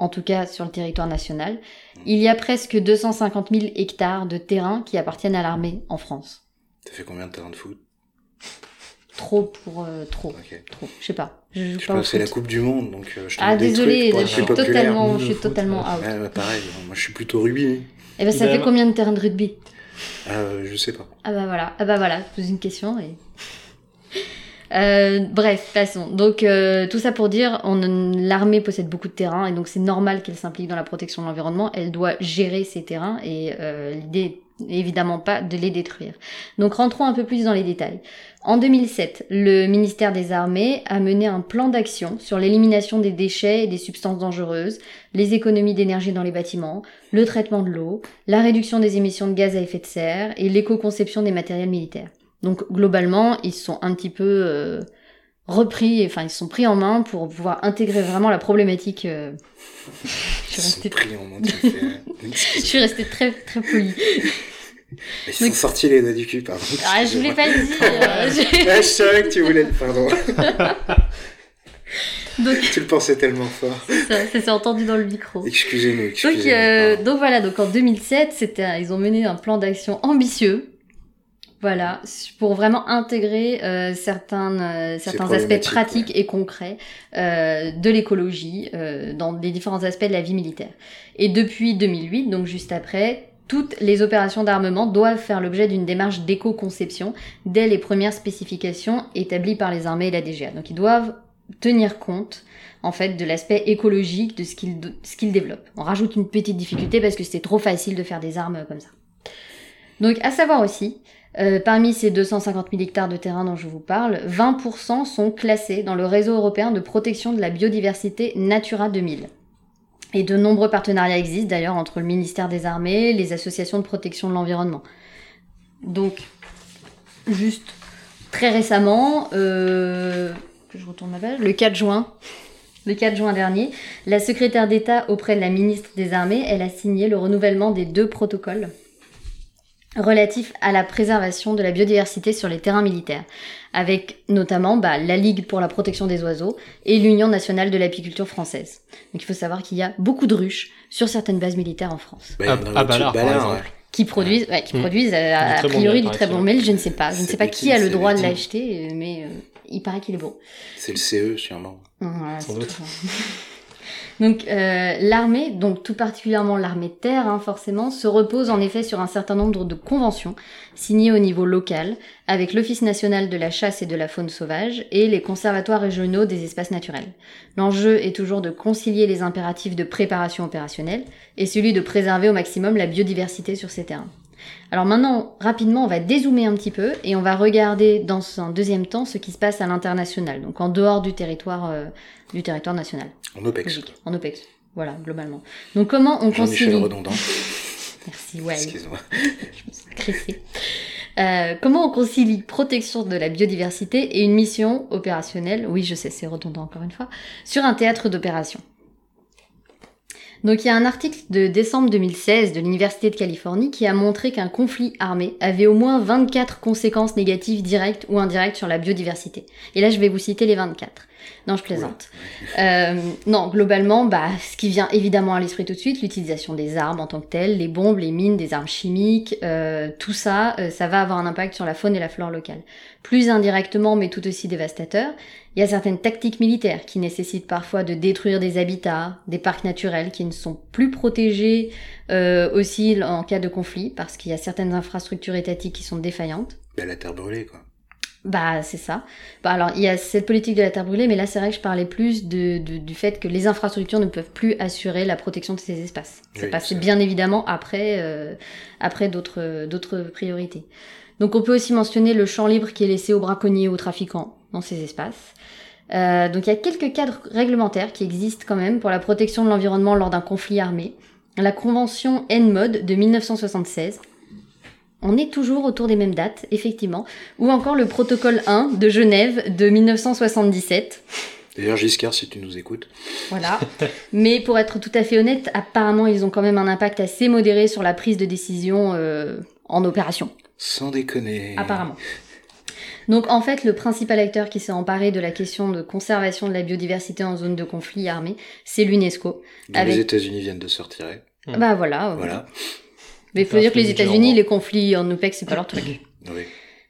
en tout cas sur le territoire national. Il y a presque 250 000 hectares de terrain qui appartiennent à l'armée en France. Ça fait combien de terrains de foot? Trop pour euh, trop. Trop. Je sais pas. Je joue pas. C'est la Coupe du Monde, donc euh, je Ah désolé, je suis totalement, je suis totalement out. pareil, moi je suis plutôt rugby. Et eh ben ça fait combien de terrains de rugby? Euh, Je sais pas. Ah bah voilà, ah bah voilà, pose une question et. Euh, bref, passons. Donc euh, tout ça pour dire, l'armée possède beaucoup de terrains et donc c'est normal qu'elle s'implique dans la protection de l'environnement. Elle doit gérer ces terrains et euh, l'idée évidemment pas de les détruire. Donc rentrons un peu plus dans les détails. En 2007, le ministère des Armées a mené un plan d'action sur l'élimination des déchets et des substances dangereuses, les économies d'énergie dans les bâtiments, le traitement de l'eau, la réduction des émissions de gaz à effet de serre et l'éco-conception des matériels militaires. Donc globalement, ils sont un petit peu euh, repris, enfin ils sont pris en main pour pouvoir intégrer vraiment la problématique. Euh... [LAUGHS] Je suis restée pris en main. [LAUGHS] je suis restée très très polie. [LAUGHS] Ils sont sortis les doigts du cul, pardon. Ah, je voulais pas le dire. ah, je savais que tu voulais le pardon. donc, tu le pensais tellement fort. Ça, ça s'est entendu dans le micro. Excusez-nous. Excusez donc, euh, donc voilà, donc en 2007, c'était, ils ont mené un plan d'action ambitieux voilà, pour vraiment intégrer euh, certains, euh, certains aspects pratiques et concrets euh, de l'écologie euh, dans les différents aspects de la vie militaire. Et depuis 2008, donc juste après, toutes les opérations d'armement doivent faire l'objet d'une démarche d'éco-conception dès les premières spécifications établies par les armées et la DGA. Donc ils doivent tenir compte en fait de l'aspect écologique de ce qu'ils ce qu'ils développent. On rajoute une petite difficulté parce que c'était trop facile de faire des armes comme ça. Donc à savoir aussi euh, parmi ces 250 000 hectares de terrain dont je vous parle, 20% sont classés dans le réseau européen de protection de la biodiversité Natura 2000. Et de nombreux partenariats existent d'ailleurs entre le ministère des Armées, les associations de protection de l'environnement. Donc, juste très récemment, euh, le 4 juin, le 4 juin dernier, la secrétaire d'État auprès de la ministre des Armées, elle a signé le renouvellement des deux protocoles relatif à la préservation de la biodiversité sur les terrains militaires, avec notamment bah, la Ligue pour la protection des oiseaux et l'Union nationale de l'apiculture française. Donc il faut savoir qu'il y a beaucoup de ruches sur certaines bases militaires en France. Bah, à, Ballard, par exemple. Qui produisent, ouais, qui mmh. produisent euh, a, priori du très bon mail, je ne sais pas. Je ne sais pas qui a le droit de l'acheter, euh, mais euh, il paraît qu'il est bon. C'est le CE sûrement. Sans doute. [LAUGHS] Donc euh, l'armée, donc tout particulièrement l'armée terre, hein, forcément, se repose en effet sur un certain nombre de conventions signées au niveau local avec l'Office national de la chasse et de la faune sauvage et les conservatoires régionaux des espaces naturels. L'enjeu est toujours de concilier les impératifs de préparation opérationnelle et celui de préserver au maximum la biodiversité sur ces terrains. Alors maintenant, rapidement, on va dézoomer un petit peu et on va regarder dans un deuxième temps ce qui se passe à l'international, donc en dehors du territoire, euh, du territoire national. En OPEX. En OPEX, voilà, globalement. Donc comment on concilie... redondant. [LAUGHS] Merci, ouais. Excuse-moi. [LAUGHS] Je me euh, comment on concilie protection de la biodiversité et une mission opérationnelle, oui je sais c'est redondant encore une fois, sur un théâtre d'opération donc il y a un article de décembre 2016 de l'Université de Californie qui a montré qu'un conflit armé avait au moins 24 conséquences négatives directes ou indirectes sur la biodiversité. Et là je vais vous citer les 24. Non, je plaisante. Euh, non, globalement, bah, ce qui vient évidemment à l'esprit tout de suite, l'utilisation des armes en tant que telles, les bombes, les mines, des armes chimiques, euh, tout ça, euh, ça va avoir un impact sur la faune et la flore locale. Plus indirectement, mais tout aussi dévastateur, il y a certaines tactiques militaires qui nécessitent parfois de détruire des habitats, des parcs naturels qui ne sont plus protégés euh, aussi en cas de conflit, parce qu'il y a certaines infrastructures étatiques qui sont défaillantes. Bah, la terre brûlée, quoi. Bah c'est ça. Bah alors il y a cette politique de la terre brûlée, mais là c'est vrai que je parlais plus de, du fait que les infrastructures ne peuvent plus assurer la protection de ces espaces. C'est passé bien évidemment après euh, après d'autres d'autres priorités. Donc on peut aussi mentionner le champ libre qui est laissé aux braconniers et aux trafiquants dans ces espaces. Euh, donc il y a quelques cadres réglementaires qui existent quand même pour la protection de l'environnement lors d'un conflit armé. La convention NMOD de 1976 on est toujours autour des mêmes dates, effectivement. Ou encore le protocole 1 de Genève de 1977. D'ailleurs, Giscard, si tu nous écoutes. Voilà. [LAUGHS] Mais pour être tout à fait honnête, apparemment, ils ont quand même un impact assez modéré sur la prise de décision euh, en opération. Sans déconner. Apparemment. Donc en fait, le principal acteur qui s'est emparé de la question de conservation de la biodiversité en zone de conflit armé, c'est l'UNESCO. Les États-Unis viennent de se retirer. Bah voilà. Voilà. Mais il faut dire que les États-Unis, les conflits en OPEC, c'est pas leur truc. Oui.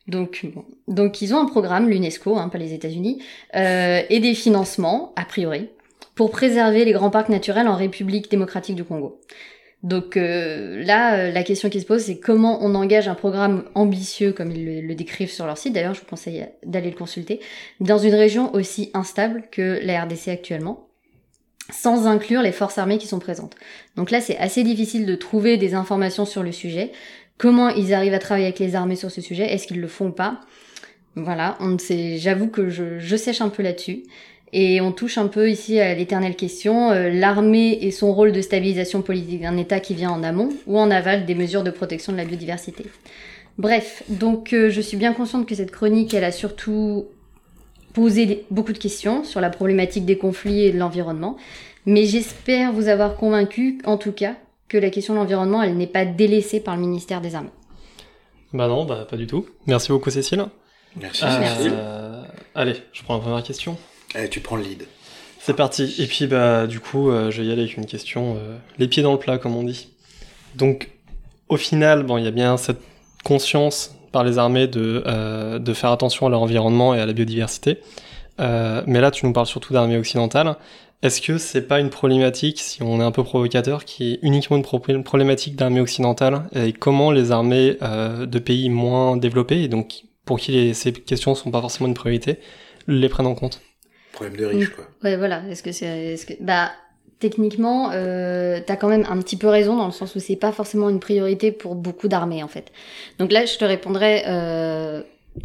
Donc, donc ils ont un programme, l'UNESCO, hein, pas les États-Unis, euh, et des financements, a priori, pour préserver les grands parcs naturels en République démocratique du Congo. Donc euh, là, euh, la question qui se pose, c'est comment on engage un programme ambitieux, comme ils le, décrivent sur leur site, d'ailleurs je vous conseille d'aller le consulter, dans une région aussi instable que la RDC actuellement, sans inclure les forces armées qui sont présentes. Donc là, c'est assez difficile de trouver des informations sur le sujet. Comment ils arrivent à travailler avec les armées sur ce sujet? Est-ce qu'ils le font ou pas? Voilà, on sait. J'avoue que je, je sèche un peu là-dessus. Et on touche un peu ici à l'éternelle question, euh, l'armée et son rôle de stabilisation politique d'un État qui vient en amont ou en aval des mesures de protection de la biodiversité. Bref, donc euh, je suis bien consciente que cette chronique, elle a surtout posé beaucoup de questions sur la problématique des conflits et de l'environnement, mais j'espère vous avoir convaincu, en tout cas, que la question de l'environnement, elle n'est pas délaissée par le ministère des Armées. Bah non, bah pas du tout. Merci beaucoup Cécile. Merci. Cécile. Euh, allez, je prends la première question. Allez, tu prends le lead. C'est parti. Et puis, bah, du coup, euh, je vais y aller avec une question, euh, les pieds dans le plat, comme on dit. Donc, au final, bon, il y a bien cette conscience par les armées de, euh, faire attention à leur environnement et à la biodiversité. mais là, tu nous parles surtout d'armées occidentales. Est-ce que c'est pas une problématique, si on est un peu provocateur, qui est uniquement une, problématique d'armées occidentales et comment les armées de pays moins développés, et donc pour qui ces questions sont pas forcément une priorité, les prennent en compte? Problème de riche, quoi. Ouais, voilà. Est-ce que c'est, est-ce que, bah, techniquement, euh, t'as quand même un petit peu raison dans le sens où c'est pas forcément une priorité pour beaucoup d'armées, en fait. Donc là, je te répondrais, euh,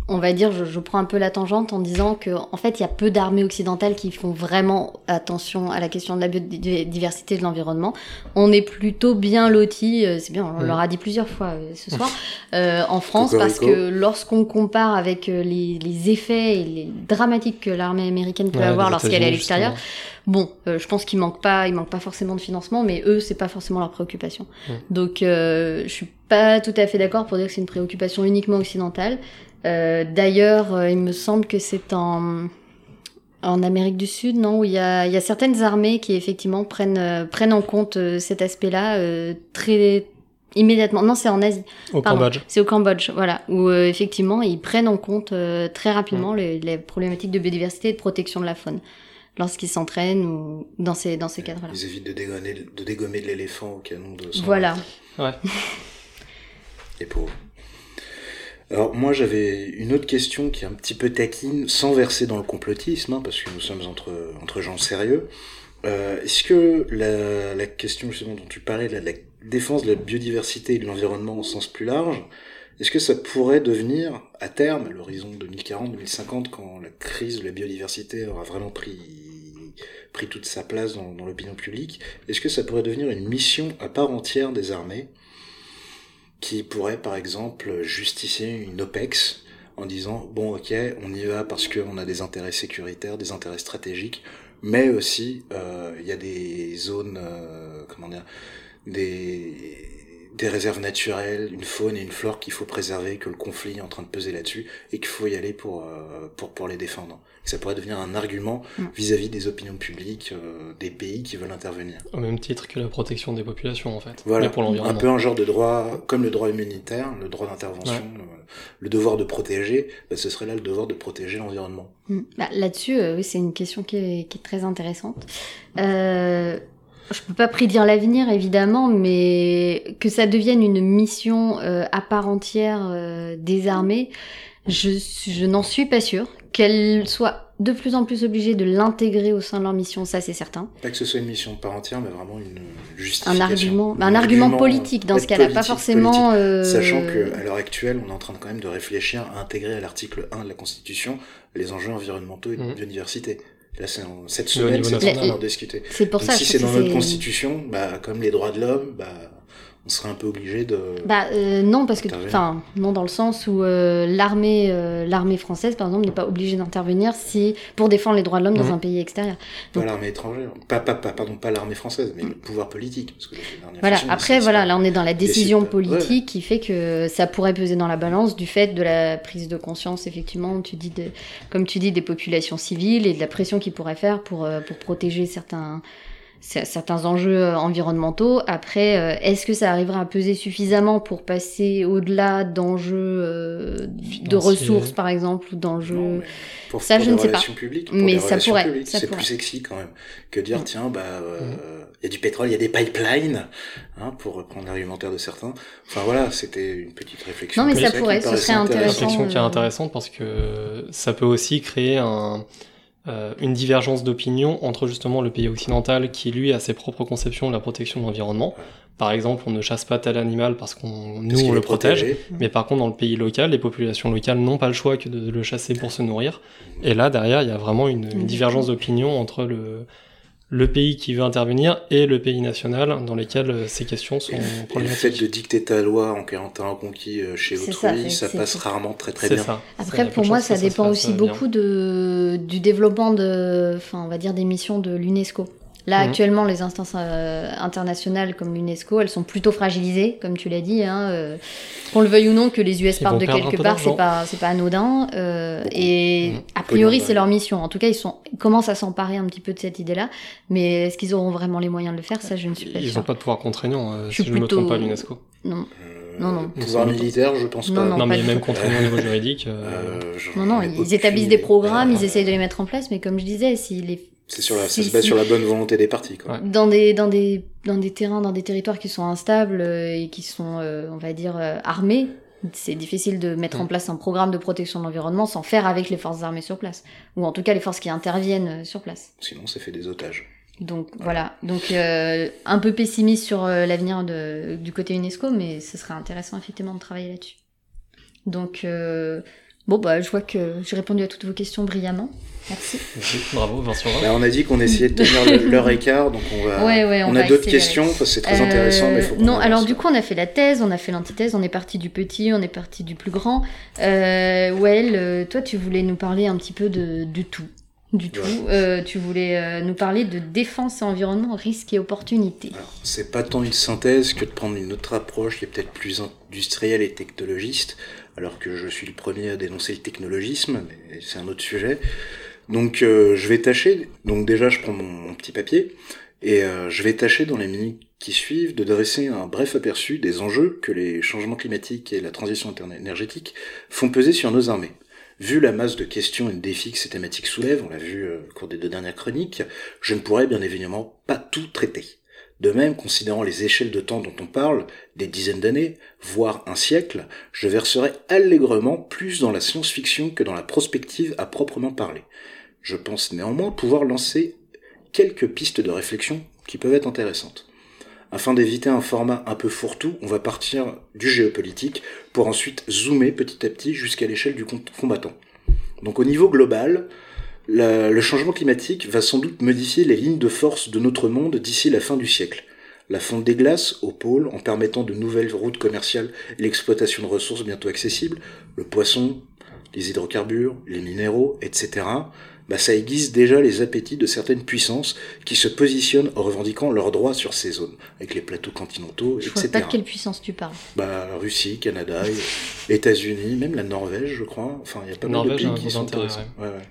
on va dire, je, prends un peu la tangente en disant que en fait, il y a peu d'armées occidentales qui font vraiment attention à la question de la biodiversité de l'environnement. On est plutôt bien lotis, euh, c'est bien, on leur a dit plusieurs fois euh, ce soir, euh, en France, parce que lorsqu'on compare avec les, effets et les dramatiques que l'armée américaine peut avoir lorsqu'elle est à l'extérieur, bon, je pense qu'il manque pas, il manque pas forcément de financement, mais eux, c'est pas forcément leur préoccupation. Donc, je suis pas tout à fait d'accord pour dire que c'est une préoccupation uniquement occidentale. Euh, d'ailleurs, euh, il me semble que c'est en, en Amérique du Sud, non, où il y a, il y a certaines armées qui effectivement prennent, euh, prennent en compte cet aspect-là très immédiatement. Non, c'est en Asie. Au Cambodge. C'est au Cambodge, voilà, où effectivement ils prennent en compte très rapidement les, les, problématiques de biodiversité et de protection de la faune lorsqu'ils s'entraînent ou dans ces dans ces cadres-là. Ils évitent de dégommer, de dégommer de l'éléphant au canon de sang. Voilà. Ouais. Les pauvres. Alors moi j'avais une autre question qui est un petit peu taquine, sans verser dans le complotisme, hein, parce que nous sommes entre, entre gens sérieux. Euh, Est-ce que la, la, question justement dont tu parlais, la, la défense de la biodiversité et de l'environnement au sens plus large, est-ce que ça pourrait devenir, à terme, à l'horizon 2040-2050, quand la crise de la biodiversité aura vraiment pris, pris toute sa place dans, dans l'opinion publique, est-ce que ça pourrait devenir une mission à part entière des armées? Qui pourrait par exemple justifier une OPEX en disant bon ok on y va parce qu'on a des intérêts sécuritaires, des intérêts stratégiques, mais aussi euh, il y a des zones euh, comment dire des des réserves naturelles, une faune et une flore qu'il faut préserver, que le conflit est en train de peser là-dessus et qu'il faut y aller pour, euh, pour, pour les défendre. Ça pourrait devenir un argument mm. vis-à-vis des opinions publiques euh, des pays qui veulent intervenir. Au même titre que la protection des populations en fait. Voilà, pour un peu un genre de droit, comme le droit humanitaire, le droit d'intervention, le, devoir de protéger, bah, ce serait là le devoir de protéger l'environnement. Mm. Bah, Là-dessus, euh, oui, c'est une question qui est, qui est très intéressante. Euh, je peux pas prédire l'avenir évidemment, mais que ça devienne une mission euh, à part entière euh, des armées, je, je n'en suis pas sûre. Qu'elles soient de plus en plus obligées de l'intégrer au sein de leur mission, ça c'est certain. Pas que ce soit une mission à part entière, mais vraiment une justification. Un argument, un, argument, politique dans ce cas-là, pas forcément. Euh... Sachant qu'à l'heure actuelle, on est en train de, quand même de réfléchir à intégrer à l'article 1 de la Constitution les enjeux environnementaux et de mmh. biodiversité. Là, c'est cette semaine, c'est en train d'en discuter. C'est pour Donc, ça. Si c'est dans notre constitution, bah, comme les droits de l'homme, bah, on serait un peu obligé de. Bah euh, non parce que enfin non dans le sens où euh, l'armée euh, l'armée française par exemple n'est pas obligée d'intervenir si pour défendre les droits de l'homme dans un pays extérieur. Pas l'armée étrangère, pas, pas, pas pardon pas l'armée française mais le pouvoir politique. Parce que voilà après voilà là on est dans la décision politique qui fait que ça pourrait peser dans la balance du fait de la prise de conscience effectivement tu dis de, comme tu dis des populations civiles et de la pression qu'ils pourraient faire pour pour protéger certains certains enjeux euh, environnementaux. Après, euh, est-ce que ça arrivera à peser suffisamment pour passer au-delà d'enjeux euh, de ressources, par exemple, ou d'enjeux... Pour, ça, je ne sais pas. Publiques, mais ça pourrait. C'est plus sexy quand même que dire, mm. tiens, bah, il mm. y a du pétrole, il y a des pipelines, hein, pour reprendre l'argumentaire de certains. Enfin voilà, c'était une petite réflexion. Non, mais ça, pourrait, ce serait intéressant. Une réflexion qui est intéressante parce que ça peut aussi créer un une divergence d'opinion entre justement le pays occidental qui lui a ses propres conceptions de la protection de l'environnement. Par exemple, on ne chasse pas tel animal parce qu'on nous on le protège, mais par contre dans le pays local, les populations locales n'ont pas le choix que de le chasser pour se nourrir. Et là derrière, il y a vraiment une, une divergence d'opinion entre le le pays qui veut intervenir et le pays national dans lesquels euh, ces questions sont problématiques. le fait de dicter ta loi en terrain conquis euh, chez autrui, ça, passe rarement très très bien. Ça. Après, pour moi, ça, dépend aussi beaucoup de, du développement de, enfin, on va dire des missions de l'UNESCO. Là, mhm. actuellement, les instances euh, internationales comme l'UNESCO, elles sont plutôt fragilisées, comme tu l'as dit. Hein, euh, qu'on le veuille ou non, que les US partent de quelque part, c'est pas, c'est pas anodin. Euh, et mhm. a priori, c'est leur mission. En tout cas, ils, sont, commencent à s'emparer un petit peu de cette idée-là. Mais est-ce qu'ils auront vraiment les moyens de le faire? Ça, je ne suis pas Ils n'ont pas de pouvoir contraignant, si je ne me trompe pas, l'UNESCO. Non. Non, non. Pouvoir militaire, je pense pas. Non, mais même contraignant au niveau juridique. non, non, ils établissent des programmes, ils essayent de les mettre en place, mais comme je disais, si les c'est sur la, ça se base sur la bonne volonté des partis. Quoi. Dans des dans des dans des terrains, dans des territoires qui sont instables euh, et qui sont, euh, on va dire, euh, armés, c'est difficile de mettre en place un programme de protection de l'environnement sans faire avec les forces armées sur place, ou en tout cas les forces qui interviennent sur place. Sinon, ça fait des otages. Donc voilà, donc un peu pessimiste sur l'avenir du côté UNESCO, mais ce serait intéressant effectivement de travailler là-dessus. Donc bon bah je vois que j'ai répondu à toutes vos questions brillamment. Merci. Bravo, Vincent. Bah, on a dit qu'on essayait de tenir leur [LAUGHS] écart, donc on va. on, a d'autres questions, c'est très intéressant, mais faut Non, alors du coup, on a fait la thèse, on a fait l'antithèse, on est parti du petit, on est parti du plus grand. Euh, well, euh, toi, tu voulais nous parler un petit peu de, du tout. Du tout. Euh, tu voulais euh, nous parler de défense et environnement, risques et opportunités. C'est pas tant une synthèse que de prendre une autre approche qui est peut-être plus industrielle et technologiste, alors que je suis le premier à dénoncer le technologisme, mais c'est un autre sujet. Donc euh, je vais tâcher, donc déjà je prends mon, petit papier, et euh, je vais tâcher dans les minutes qui suivent de dresser un bref aperçu des enjeux que les changements climatiques et la transition énergétique font peser sur nos armées. Vu la masse de questions et de défis que ces thématiques soulèvent, on l'a vu euh, au cours des deux dernières chroniques, je ne pourrais bien évidemment pas tout traiter. De même, considérant les échelles de temps dont on parle, des dizaines d'années, voire un siècle, je verserai allègrement plus dans la science-fiction que dans la prospective à proprement parler. Je pense néanmoins pouvoir lancer quelques pistes de réflexion qui peuvent être intéressantes. Afin d'éviter un format un peu fourre-tout, on va partir du géopolitique pour ensuite zoomer petit à petit jusqu'à l'échelle du combattant. Donc au niveau global, le changement climatique va sans doute modifier les lignes de force de notre monde d'ici la fin du siècle. La fonte des glaces au pôle en permettant de nouvelles routes commerciales et l'exploitation de ressources bientôt accessibles, le poisson, les hydrocarbures, les minéraux, etc., bah, ça aiguise déjà les appétits de certaines puissances qui se positionnent en revendiquant leurs droits sur ces zones, avec les plateaux continentaux, je etc. Je vois pas de quelle puissance tu parles. Bah, Russie, Canada, États-Unis, même la Norvège, je crois. Enfin, il y a pas mal de pays qui sont intéressants. Ouais, ouais.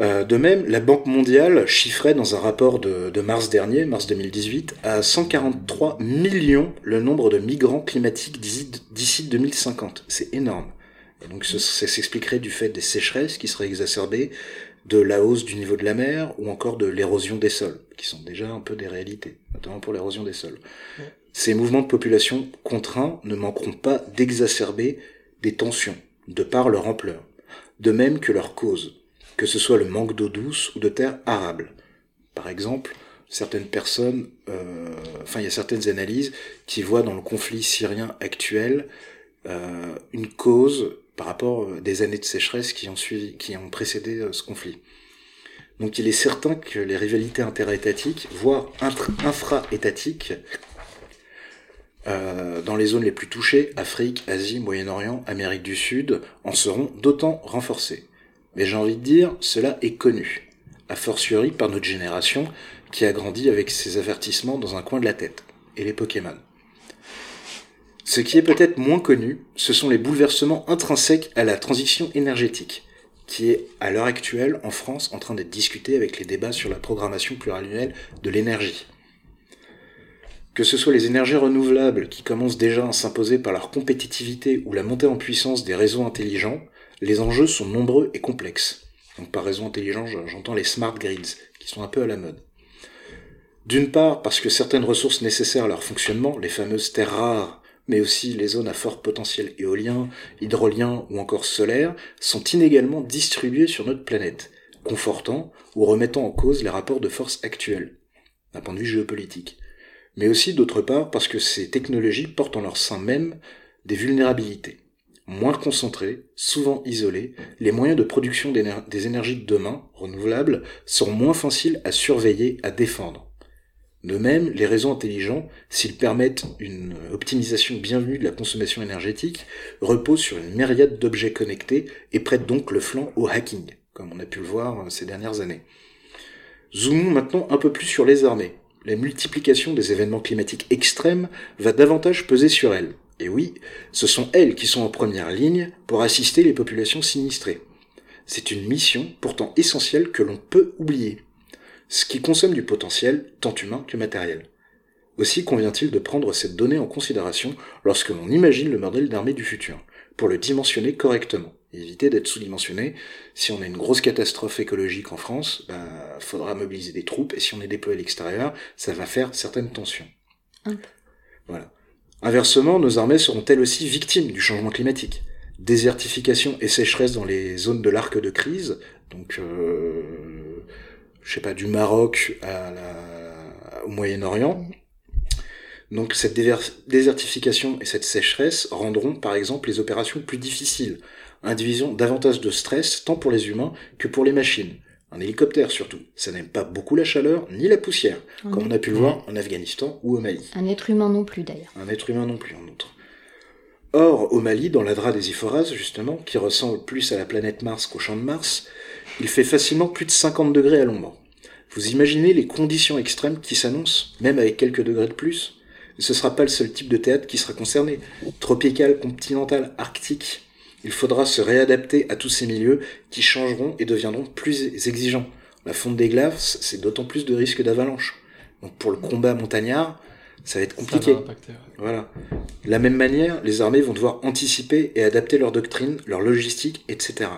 Euh, de même, la Banque mondiale chiffrait dans un rapport de, de, mars dernier, mars 2018, à 143 millions le nombre de migrants climatiques d'ici 2050. C'est énorme. Et donc ça, s'expliquerait du fait des sécheresses qui seraient exacerbées, de la hausse du niveau de la mer ou encore de l'érosion des sols, qui sont déjà un peu des réalités, notamment pour l'érosion des sols. Ces mouvements de population contraints ne manqueront pas d'exacerber des tensions, de par leur ampleur, de même que leur cause, que ce soit le manque d'eau douce ou de terre arable. Par exemple, certaines personnes, euh, enfin il y a certaines analyses qui voient dans le conflit syrien actuel euh, une cause par rapport euh, des années de sécheresse qui ont suivi, qui ont précédé ce conflit. Donc il est certain que les rivalités interétatiques, voire infra-étatiques, dans les zones les plus touchées, Afrique, Asie, Moyen-Orient, Amérique du Sud, en seront d'autant renforcées. Mais j'ai envie de dire, cela est connu, a fortiori par notre génération qui a grandi avec ces avertissements dans un coin de la tête, et les Pokémon. Ce qui est peut-être moins connu, ce sont les bouleversements intrinsèques à la transition énergétique, qui est à l'heure actuelle en France en train d'être discuté avec les débats sur la programmation pluriannuelle de l'énergie. Que ce soit les énergies renouvelables qui commencent déjà à s'imposer par leur compétitivité ou la montée en puissance des réseaux intelligents, les enjeux sont nombreux et complexes. Donc par réseau intelligent, j'entends les smart grids, qui sont un peu à la mode. D'une part, parce que certaines ressources nécessaires à leur fonctionnement, les fameuses terres rares, mais aussi les zones à fort potentiel éolien, hydrolien ou encore solaire, sont inégalement distribuées sur notre planète, confortant ou remettant en cause les rapports de force actuels, d'un point de vue géopolitique. Mais aussi d'autre part parce que ces technologies portent en leur sein même des vulnérabilités. Moins concentrées, souvent isolées, les moyens de production des énergies de demain, renouvelables, sont moins faciles à surveiller, à défendre. De même, les réseaux intelligents, s'ils permettent une optimisation bienvenue de la consommation énergétique, reposent sur une myriade d'objets connectés et prêtent donc le flanc au hacking, comme on a pu le voir euh, ces dernières années. Zoomons maintenant un peu plus sur les armées. La multiplication des événements climatiques extrêmes va davantage peser sur elles. Et oui, ce sont elles qui sont en première ligne pour assister les populations sinistrées. C'est une mission pourtant essentielle que l'on peut oublier ce qui consomme du potentiel, tant humain que matériel. Aussi convient-il de prendre cette donnée en considération lorsque l'on imagine le modèle d'armée du futur, pour le dimensionner correctement, éviter d'être sous-dimensionné. Si on a une grosse catastrophe écologique en France, ben, faudra mobiliser des troupes, et si on est déployé à l'extérieur, ça va faire certaines tensions. Voilà. Inversement, nos armées seront-elles aussi victimes du changement climatique Désertification et sécheresse dans les zones de l'arc de crise, donc euh, je sais pas, du Maroc à la, au Moyen-Orient. Donc cette désertification et cette sécheresse rendront par exemple les opérations plus difficiles, indivisant davantage de stress tant pour les humains que pour les machines. Un hélicoptère surtout, ça n'aime pas beaucoup la chaleur ni la poussière, comme on a pu le voir en Afghanistan ou au Mali. Un être humain non plus d'ailleurs. Un être humain non plus en outre. Or, au Mali, dans l'Adra des Iphoras, justement, qui ressemble plus à la planète Mars qu'au champ de Mars, il fait facilement plus de 50 degrés à l'ombre. Vous imaginez les conditions extrêmes qui s'annoncent, même avec quelques degrés de plus? Ce ne sera pas le seul type de théâtre qui sera concerné. Tropical, continental, arctique. Il faudra se réadapter à tous ces milieux qui changeront et deviendront plus exigeants. La fonte des glaces, c'est d'autant plus de risques d'avalanche. Donc pour le combat montagnard, ça va être compliqué. Voilà. De la même manière, les armées vont devoir anticiper et adapter leur doctrine, leur logistique, etc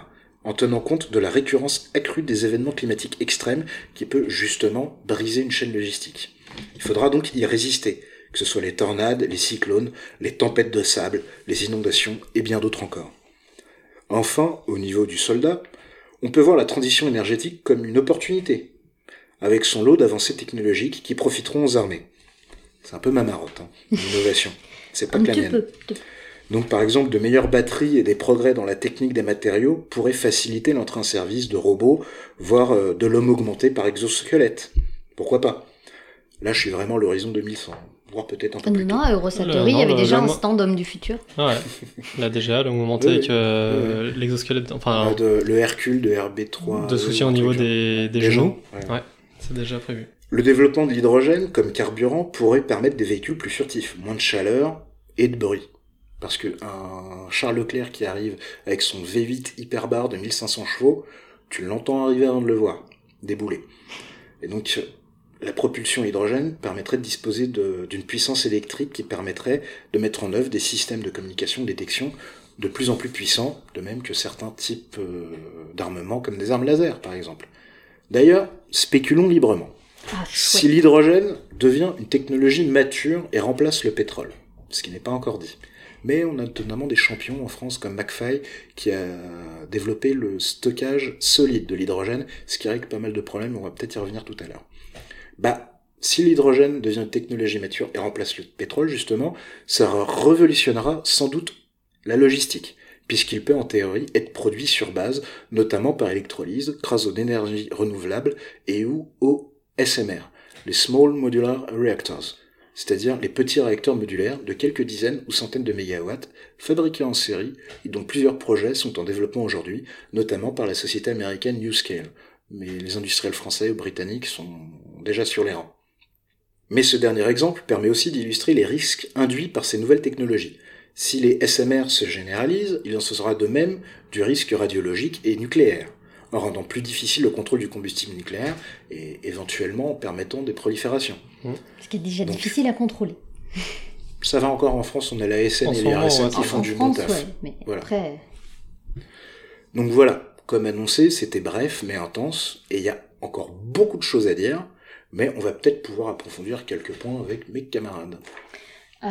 en tenant compte de la récurrence accrue des événements climatiques extrêmes qui peut justement briser une chaîne logistique. Il faudra donc y résister, que ce soit les tornades, les cyclones, les tempêtes de sable, les inondations et bien d'autres encore. Enfin, au niveau du soldat, on peut voir la transition énergétique comme une opportunité, avec son lot d'avancées technologiques qui profiteront aux armées. C'est un peu ma marotte, hein, l'innovation. [LAUGHS] C'est pas que la mienne. Donc par exemple, de meilleures batteries et des progrès dans la technique des matériaux pourraient faciliter l'entrée en service de robots, voire euh, de l'homme augmenté par exosquelette. Pourquoi pas? Là, je suis vraiment à l'horizon 2100 peut-être un peu plus Non, à Eurosatory, il y avait déjà un stand homme du futur. Ouais, là déjà, l'homme augmenté avec euh, l'exosquelette, enfin... le Hercule de RB3. De soutien au niveau des, des, genoux. Ouais, c'est déjà prévu. Le développement de l'hydrogène comme carburant pourrait permettre des véhicules plus furtifs, moins de chaleur et de bruit. Parce que un Charles Leclerc qui arrive avec son V8 hyperbar de 1500 chevaux, tu l'entends arriver avant de le voir, débouler. Et donc, la propulsion hydrogène permettrait de disposer d'une puissance électrique qui permettrait de mettre en œuvre des systèmes de communication, de détection de plus en plus puissants, de même que certains types euh, d'armements comme des armes laser, par exemple. D'ailleurs, spéculons librement. Ah, si l'hydrogène devient une technologie mature et remplace le pétrole, ce qui n'est pas encore dit, mais on a notamment des champions en France comme McFly qui a développé le stockage solide de l'hydrogène, ce qui règle pas mal de problèmes, on va peut-être y revenir tout à l'heure. Bah, si l'hydrogène devient une technologie mature et remplace le pétrole, justement, ça révolutionnera sans doute la logistique, puisqu'il peut en théorie être produit sur base, notamment par électrolyse, grâce aux énergies renouvelables et ou au SMR, les Small Modular Reactors, c'est-à-dire les petits réacteurs modulaires de quelques dizaines ou centaines de mégawatts, fabriqués en série et dont plusieurs projets sont en développement aujourd'hui, notamment par la société américaine NewScale. Mais les industriels français ou britanniques sont déjà sur les rangs. Mais ce dernier exemple permet aussi d'illustrer les risques induits par ces nouvelles technologies. Si les SMR se généralisent, il en sera de même du risque radiologique et nucléaire, en rendant plus difficile le contrôle du combustible nucléaire et éventuellement permettant des proliférations. Ce qui est déjà difficile à contrôler. Ça va encore en France, on a la SN et les RSN qui font du bon taf. mais après... Donc voilà, comme annoncé, c'était bref mais intense, et il y a encore beaucoup de choses à dire, mais on va peut-être pouvoir approfondir quelques points avec mes camarades. Euh,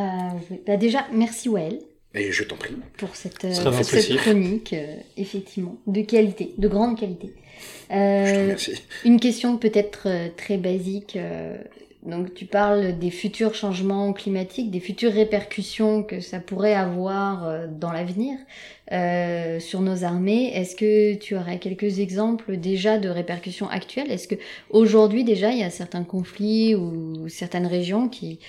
bah déjà, merci Well. Et je t'en prie. Pour cette, euh, cette chronique, euh, effectivement, de qualité, de grande qualité. je te remercie. Une question peut-être très basique. Donc tu parles des futurs changements climatiques, des futures répercussions que ça pourrait avoir dans l'avenir sur nos armées. Est-ce que tu aurais quelques exemples déjà de répercussions actuelles? Est-ce que aujourd'hui déjà il y a certains conflits ou certaines régions qui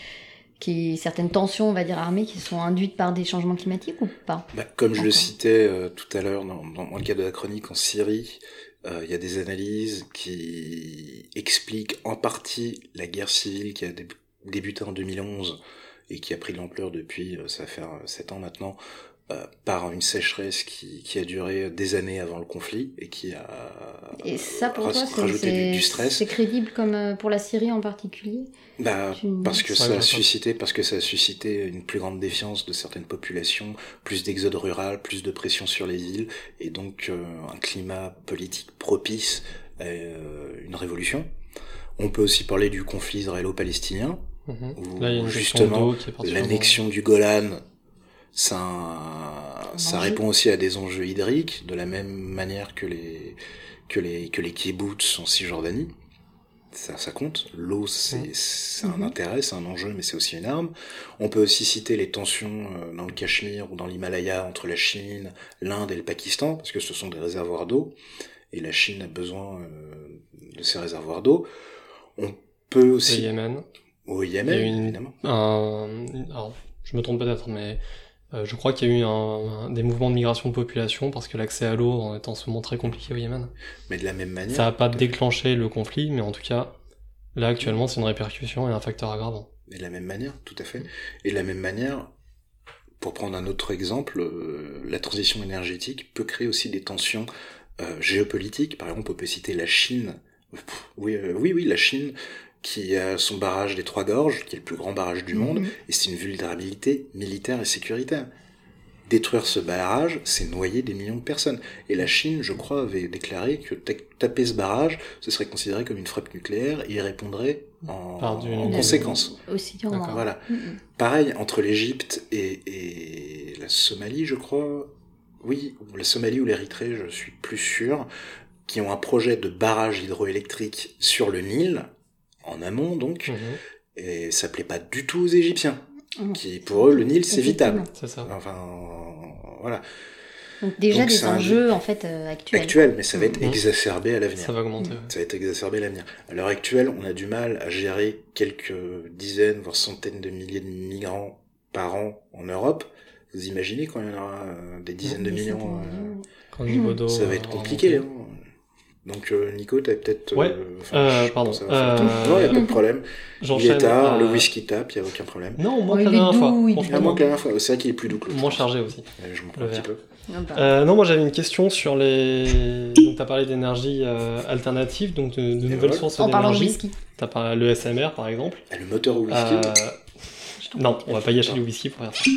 qui certaines tensions, on va dire armées, qui sont induites par des changements climatiques ou pas? Bah, Comme je le citais euh, tout à l'heure dans, dans, le cadre de la chronique en Syrie, euh, il y a des analyses qui expliquent en partie la guerre civile qui a débuté en 2011 et qui a pris l'ampleur depuis, euh, ça va faire 7 ans maintenant, euh, par une sécheresse qui, qui, a duré des années avant le conflit et qui a et ça pour toi, rajouté du, stress. C'est crédible comme euh, pour la Syrie en particulier? Bah, parce que ça a suscité parce que ça a suscité une plus grande défiance de certaines populations, plus d'exode rural, plus de pression sur les villes et donc euh, un climat politique propice à une révolution. On peut aussi parler du conflit israélo-palestinien, mmh. où justement l'annexion du Golan ça, ça répond aussi à des enjeux hydriques, de la même manière que les que les que les kibbutz en Cisjordanie. Ça, ça compte. L'eau, c'est un mhm. intérêt, c'est un enjeu, mais c'est aussi une arme. On peut aussi citer les tensions euh, dans le Cachemire ou dans l'Himalaya entre la Chine, l'Inde et le Pakistan, parce que ce sont des réservoirs d'eau, et la Chine a besoin euh, de ces réservoirs d'eau. On peut aussi... Au Yémen? Au Yémen, évidemment. Un... Alors, je me trompe peut-être, mais je crois qu'il y a eu un, des mouvements de migration de population parce que l'accès à l'eau est en ce moment très compliqué au Yémen. Mais de la même manière. Ça n'a pas déclenché le conflit, mais en tout cas, là actuellement, c'est une répercussion et un facteur aggravant. Et de la même manière, tout à fait. Et de la même manière, pour prendre un autre exemple, euh, la transition énergétique peut créer aussi des tensions euh, géopolitiques. Par exemple, on peut citer la Chine. Oui, oui, oui, la Chine qui a son barrage des Trois Gorges, qui est le plus grand barrage du monde, mhm. et c'est une vulnérabilité militaire et sécuritaire. Détruire ce barrage, c'est noyer des millions de personnes. Et la Chine, je crois, avait déclaré que taper ce barrage, ce serait considéré comme une frappe nucléaire et il répondrait en, conséquence. Aussi Voilà. Mhm. Pareil, entre l'Égypte et, et, la Somalie, je crois, oui, la Somalie ou l'Érythrée, je suis plus sûr, qui ont un projet de barrage hydroélectrique sur le Nil, en amont donc, mhm. et ça plaît pas du tout aux Égyptiens, mhm. qui pour eux le Nil c'est vital. C'est ça. Enfin voilà. Donc déjà des enjeux en fait euh, actuels. Actuels, mais ça va être mhm. exacerbé à l'avenir. Ça va augmenter. Ça va être exacerbé à l'avenir. À l'heure actuelle, on a du mal à gérer quelques dizaines, voire centaines de milliers de migrants par an en Europe. Vous imaginez quand il y en aura euh, des dizaines de millions euh, Ça va être compliqué. Hein. Donc euh, Nico, t'as peut-être... Ouais, euh, pardon. Euh... Non, il a pas de problème. Il est tard, le whisky tape, il n'y a aucun problème. Non, moins que la dernière fois. Ah, moins que la dernière fois, c'est vrai qu'il est plus doux que Moins chargé aussi. je m'en prends un petit peu. Euh, non, moi j'avais une question sur les. Donc, tu as parlé d'énergie euh, alternative, donc de, de nouvelles sources d'énergie. En parlant de whisky. Tu as parlé le SMR par exemple. Ah, le moteur au whisky euh... Non, on va pas gâcher le whisky pour faire ça.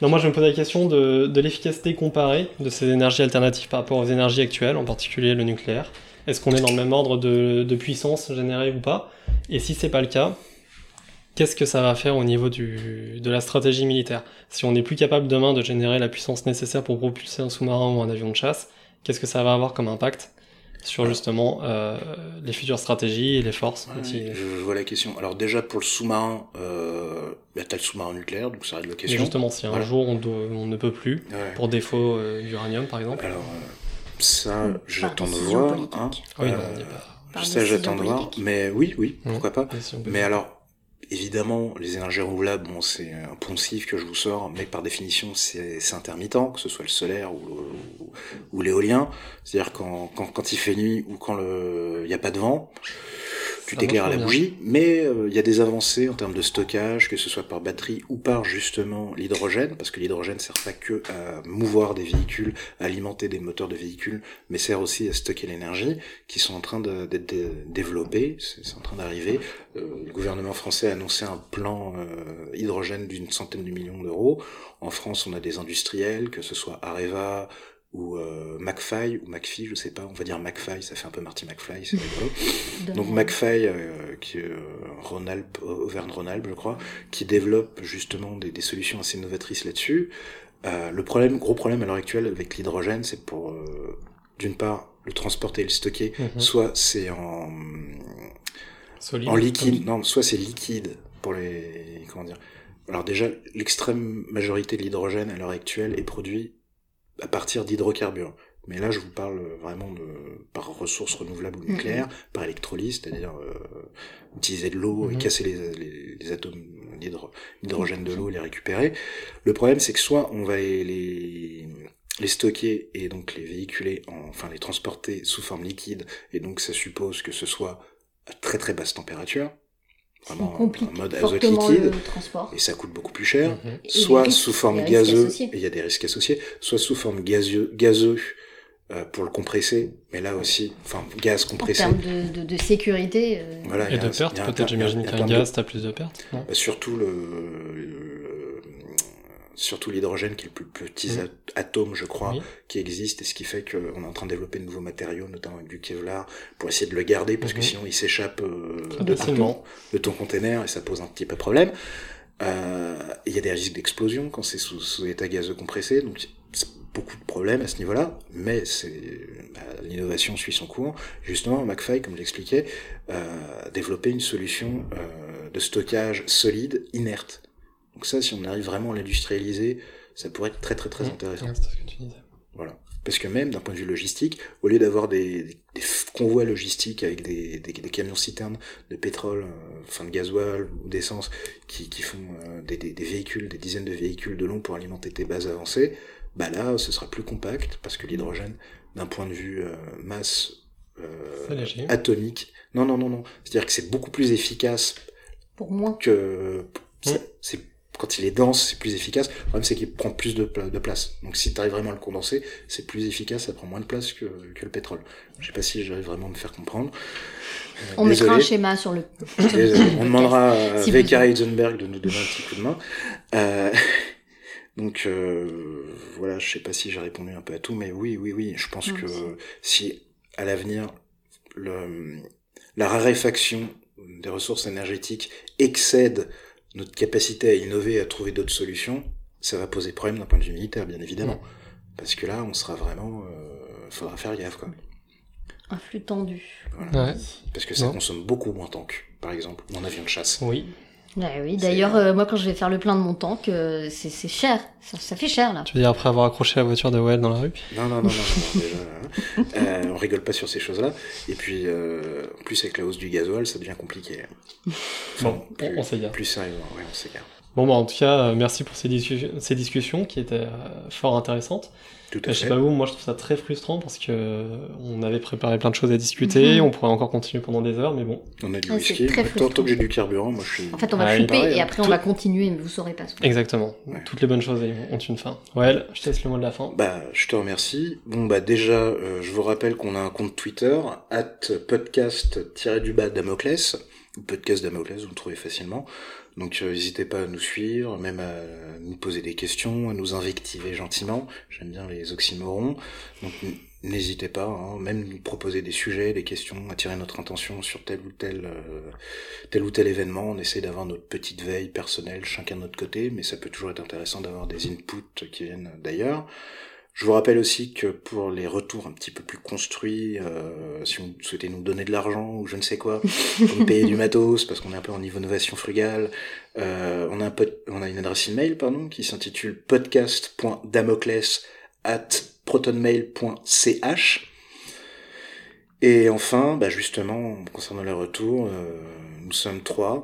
Non, moi je me pose la question de, l'efficacité comparée de ces énergies alternatives par rapport aux énergies actuelles, en particulier le nucléaire. Est-ce qu'on est dans le même ordre de, puissance générée ou pas? Et si c'est pas le cas, qu'est-ce que ça va faire au niveau de la stratégie militaire? Si on n'est plus capable demain de générer la puissance nécessaire pour propulser un sous-marin ou un avion de chasse, qu'est-ce que ça va avoir comme impact? Sur justement euh, les futures stratégies et les forces. je, vois la question. Alors déjà pour le sous-marin, euh, bah, t'as le sous-marin nucléaire, donc ça règle la question. Mais justement, si un jour on, on, ne peut plus, pour défaut euh, d'uranium par exemple. Alors euh, ça, j'attends de voir. Hein, oui, non, pas... Ça, j'attends de voir. Mais oui, oui, mmh. pourquoi pas. Mais alors, Évidemment, les énergies renouvelables, bon, c'est un poncif que je vous sors, mais par définition, c'est intermittent, que ce soit le solaire ou, l'éolien. C'est-à-dire quand, quand, quand, il fait nuit ou quand il n'y a pas de vent, tu t'éclaires à la bougie, mais euh, il y a des avancées en termes de stockage, que ce soit par batterie ou par justement l'hydrogène, parce que l'hydrogène sert pas que à mouvoir des véhicules, à alimenter des moteurs de véhicules, mais sert aussi à stocker l'énergie, qui sont en train d'être développés, c'est en train d'arriver. Euh, le gouvernement français a annoncé un plan euh, hydrogène d'une centaine de millions d'euros. En France, on a des industriels, que ce soit Areva, ou euh, McFly ou McPhee, je sais pas, on va dire McFly, ça fait un peu Marty McFly, c'est [LAUGHS] rigolo. Donc McFly, euh, qui est euh, Ronald, Auvergne Ronald, je crois, qui développe justement des, des solutions assez novatrices là-dessus. Euh, le problème, gros problème à l'heure actuelle avec l'hydrogène, c'est pour euh, d'une part le transporter et le stocker, mhm. soit c'est en en liquide, non, soit c'est liquide pour les comment dire. Alors déjà, l'extrême majorité de l'hydrogène à l'heure actuelle est produit à partir d'hydrocarbures. Mais là, je vous parle vraiment de par ressources renouvelables ou nucléaires, par électrolyse, c'est-à-dire euh, utiliser de l'eau et casser les, les, les atomes d'hydrogène de l'eau et les récupérer. Le problème, c'est que soit on va les, les, les stocker et donc les véhiculer, en, enfin les transporter sous forme liquide, et donc ça suppose que ce soit à très très basse température, vraiment en mode azote liquide, et ça coûte beaucoup plus cher, mhm. soit sous forme gazeuse, et il y a des risques associés, soit sous forme gazeux, gazeux euh, pour le compresser, mais là aussi, enfin gaz compressé. En termes de, de, de sécurité. Euh... Voilà, et de pertes, peut-être j'imagine qu'un gaz, t'as plus de pertes. Bah, surtout le, le surtout l'hydrogène qui est le plus petit mmh. atome, je crois, qui existe, et ce qui fait qu'on est en train de développer de nouveaux matériaux, notamment avec du Kevlar, pour essayer de le garder, parce que mmh. sinon il s'échappe euh, de, ton, de ton container, et ça pose un petit peu problème. Euh, il y a des risques d'explosion quand c'est sous, sous, état gazeux compressé, donc beaucoup de problèmes à ce niveau-là, mais c'est bah, l'innovation suit son cours. Justement, McFly, comme l'expliquais, euh, développé une solution euh, de stockage solide, inerte. Donc ça, si on arrive vraiment à l'industrialiser, ça pourrait être très très très intéressant. Voilà. Parce que même d'un point de vue logistique, au lieu d'avoir des, des, convois logistiques avec des, des, des camions citernes de pétrole, euh, enfin de gasoil ou d'essence, qui, qui font euh, des, des, véhicules, des dizaines de véhicules de long pour alimenter tes bases avancées, bah là, ce sera plus compact parce que l'hydrogène, d'un point de vue euh, masse euh, atomique, non non non non, c'est-à-dire que c'est beaucoup plus efficace pour moi que mmh. c'est quand il est dense, c'est plus efficace. Le problème, c'est qu'il prend plus de, de place. Donc, si tu arrives vraiment à le condenser, c'est plus efficace, ça prend moins de place que, que le pétrole. Je sais pas si j'arrive vraiment à me faire comprendre. On mettra un schéma sur le. on demandera à [LAUGHS] si Heisenberg de nous donner un petit coup de main. Euh, [LAUGHS] donc euh, voilà, je sais pas si j'ai répondu un peu à tout, mais oui, oui, oui, je pense que si à l'avenir le, la raréfaction des ressources énergétiques excède notre capacité à innover, à trouver d'autres solutions, ça va poser problème d'un point de vue militaire, bien évidemment. Parce que là, on sera vraiment... Euh, faudra faire gaffe, quoi. Un flux tendu. Ouais. Parce que ça consomme beaucoup moins tank, par exemple, mon avion de chasse. Oui. Oui, d'ailleurs, euh, moi quand je vais faire le plein de mon tank, euh, c'est cher, ça, fait cher là. Tu veux dire après avoir accroché la voiture de Well dans la rue Non, non, non, non, non, déjà, euh, on rigole pas sur ces choses-là. Et puis, euh, en plus avec la hausse du gasoil, ça devient compliqué. bon, plus, on s'égare. Plus sérieusement, ouais, on s'égare. Bon, bah, en tout cas, merci pour ces discussions qui étaient fort intéressantes. Tout à je sais pas vous, moi je trouve ça très frustrant parce que on avait préparé plein de choses à discuter, mhm. on pourrait encore continuer pendant des heures, mais bon. On a du whisky, tant, que j'ai du carburant, moi je suis. En fait, on va flipper et après on va continuer, mais vous saurez pas. Exactement. Toutes les bonnes choses ont une fin. Ouais, je te laisse le mot de la fin. Bah, je te remercie. Bon bah déjà, euh, je vous rappelle qu'on a un compte Twitter at podcast-du-bas Damoclès, podcast Damoclès, vous le trouvez facilement. Donc euh, n'hésitez pas à nous suivre, même à nous poser des questions, à nous invectiver gentiment. J'aime bien les oxymorons. Donc n'hésitez pas, hein, même nous proposer des sujets, des questions, attirer notre attention sur tel ou tel euh, tel ou tel événement. On essaie d'avoir notre petite veille personnelle, chacun de notre côté, mais ça peut toujours être intéressant d'avoir des inputs qui viennent d'ailleurs. Je vous rappelle aussi que pour les retours un petit peu plus construits, euh, si vous souhaitez nous donner de l'argent ou je ne sais quoi, pour nous payer du [LAUGHS] matos, parce qu'on est un peu en niveau innovation frugale, euh, on, a un on a une adresse email pardon, qui s'intitule podcast.damocles at protonmail.ch. Et enfin, bah justement, concernant les retours, euh, nous sommes trois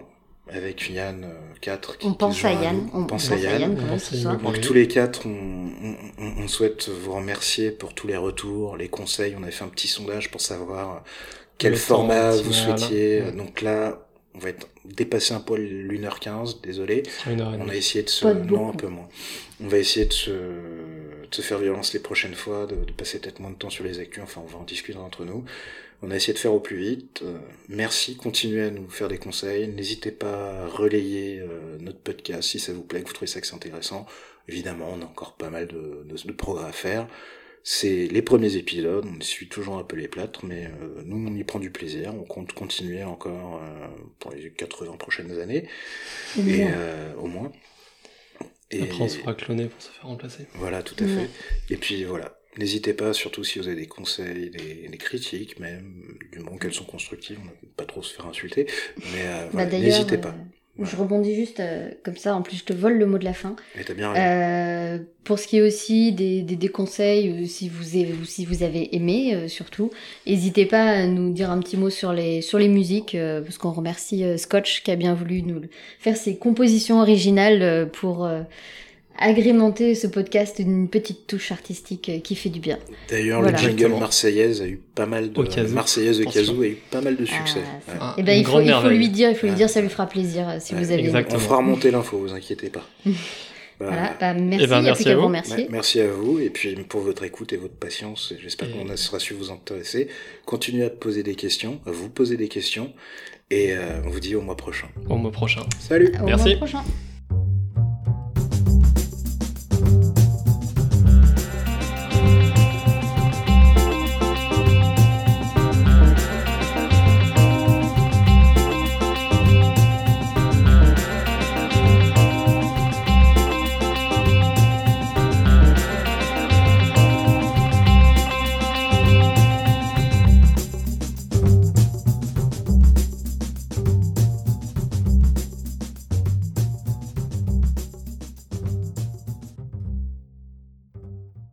avec Yann 4 euh, qui On pense à Yann. On, pense à Yann. Donc tous les quatre, on, on, souhaite vous remercier pour tous les retours, les conseils. On a fait un petit sondage pour savoir quel format vous souhaitiez. Donc là, on va être dépassé un poil l'1h15, désolé. On a essayé de se... Non, un peu moins. On va essayer de se, de se faire violence les prochaines fois, de, de passer peut-être moins de temps sur les actus, enfin on va en discuter entre nous. On a essayé de faire au plus vite. Euh, merci, continuez à nous faire des conseils. N'hésitez pas à relayer euh, notre podcast si ça vous plaît, que vous trouvez ça que c'est intéressant. Évidemment, on a encore pas mal de, de, de progrès à faire. C'est les premiers épisodes, on suit toujours un peu les plâtres, mais euh, nous on y prend du plaisir, on compte continuer encore euh, pour les 80 prochaines années, et euh, au moins. Et Après on sera cloné pour se faire remplacer. Voilà, tout à fait. Et puis voilà, n'hésitez pas, surtout si vous avez des conseils, des, des critiques même, du moment qu'elles sont constructives, on ne pas trop se faire insulter, mais bah, voilà, n'hésitez pas. Je rebondis juste euh, comme ça, en plus je te vole le mot de la fin. Mais t'as bien euh, pour ce qui est aussi des, des, des conseils, euh, si, vous avez, si vous avez aimé euh, surtout, n'hésitez pas à nous dire un petit mot sur les, sur les musiques, parce qu'on remercie Scotch qui a bien voulu nous faire ses compositions originales pour agrémenter ce podcast d'une petite touche artistique qui fait du bien. D'ailleurs, le jingle marseillaise a eu pas mal de marseillaise de Kazoo a eu pas mal de succès. Ah, Et eh ben il faut, il faut, lui dire, il faut lui dire, ça lui fera plaisir euh, si vous avez. Exactement. On fera remonter l'info, vous inquiétez pas. [LAUGHS] Bah, voilà, bah, merci, eh ben, merci à vous. Merci. merci à vous et puis pour votre écoute et votre patience. J'espère qu'on sera su vous intéresser. Continuez à poser des questions, à vous poser des questions et euh, on vous dit au mois prochain. Au mois prochain. Salut. Au merci. mois prochain.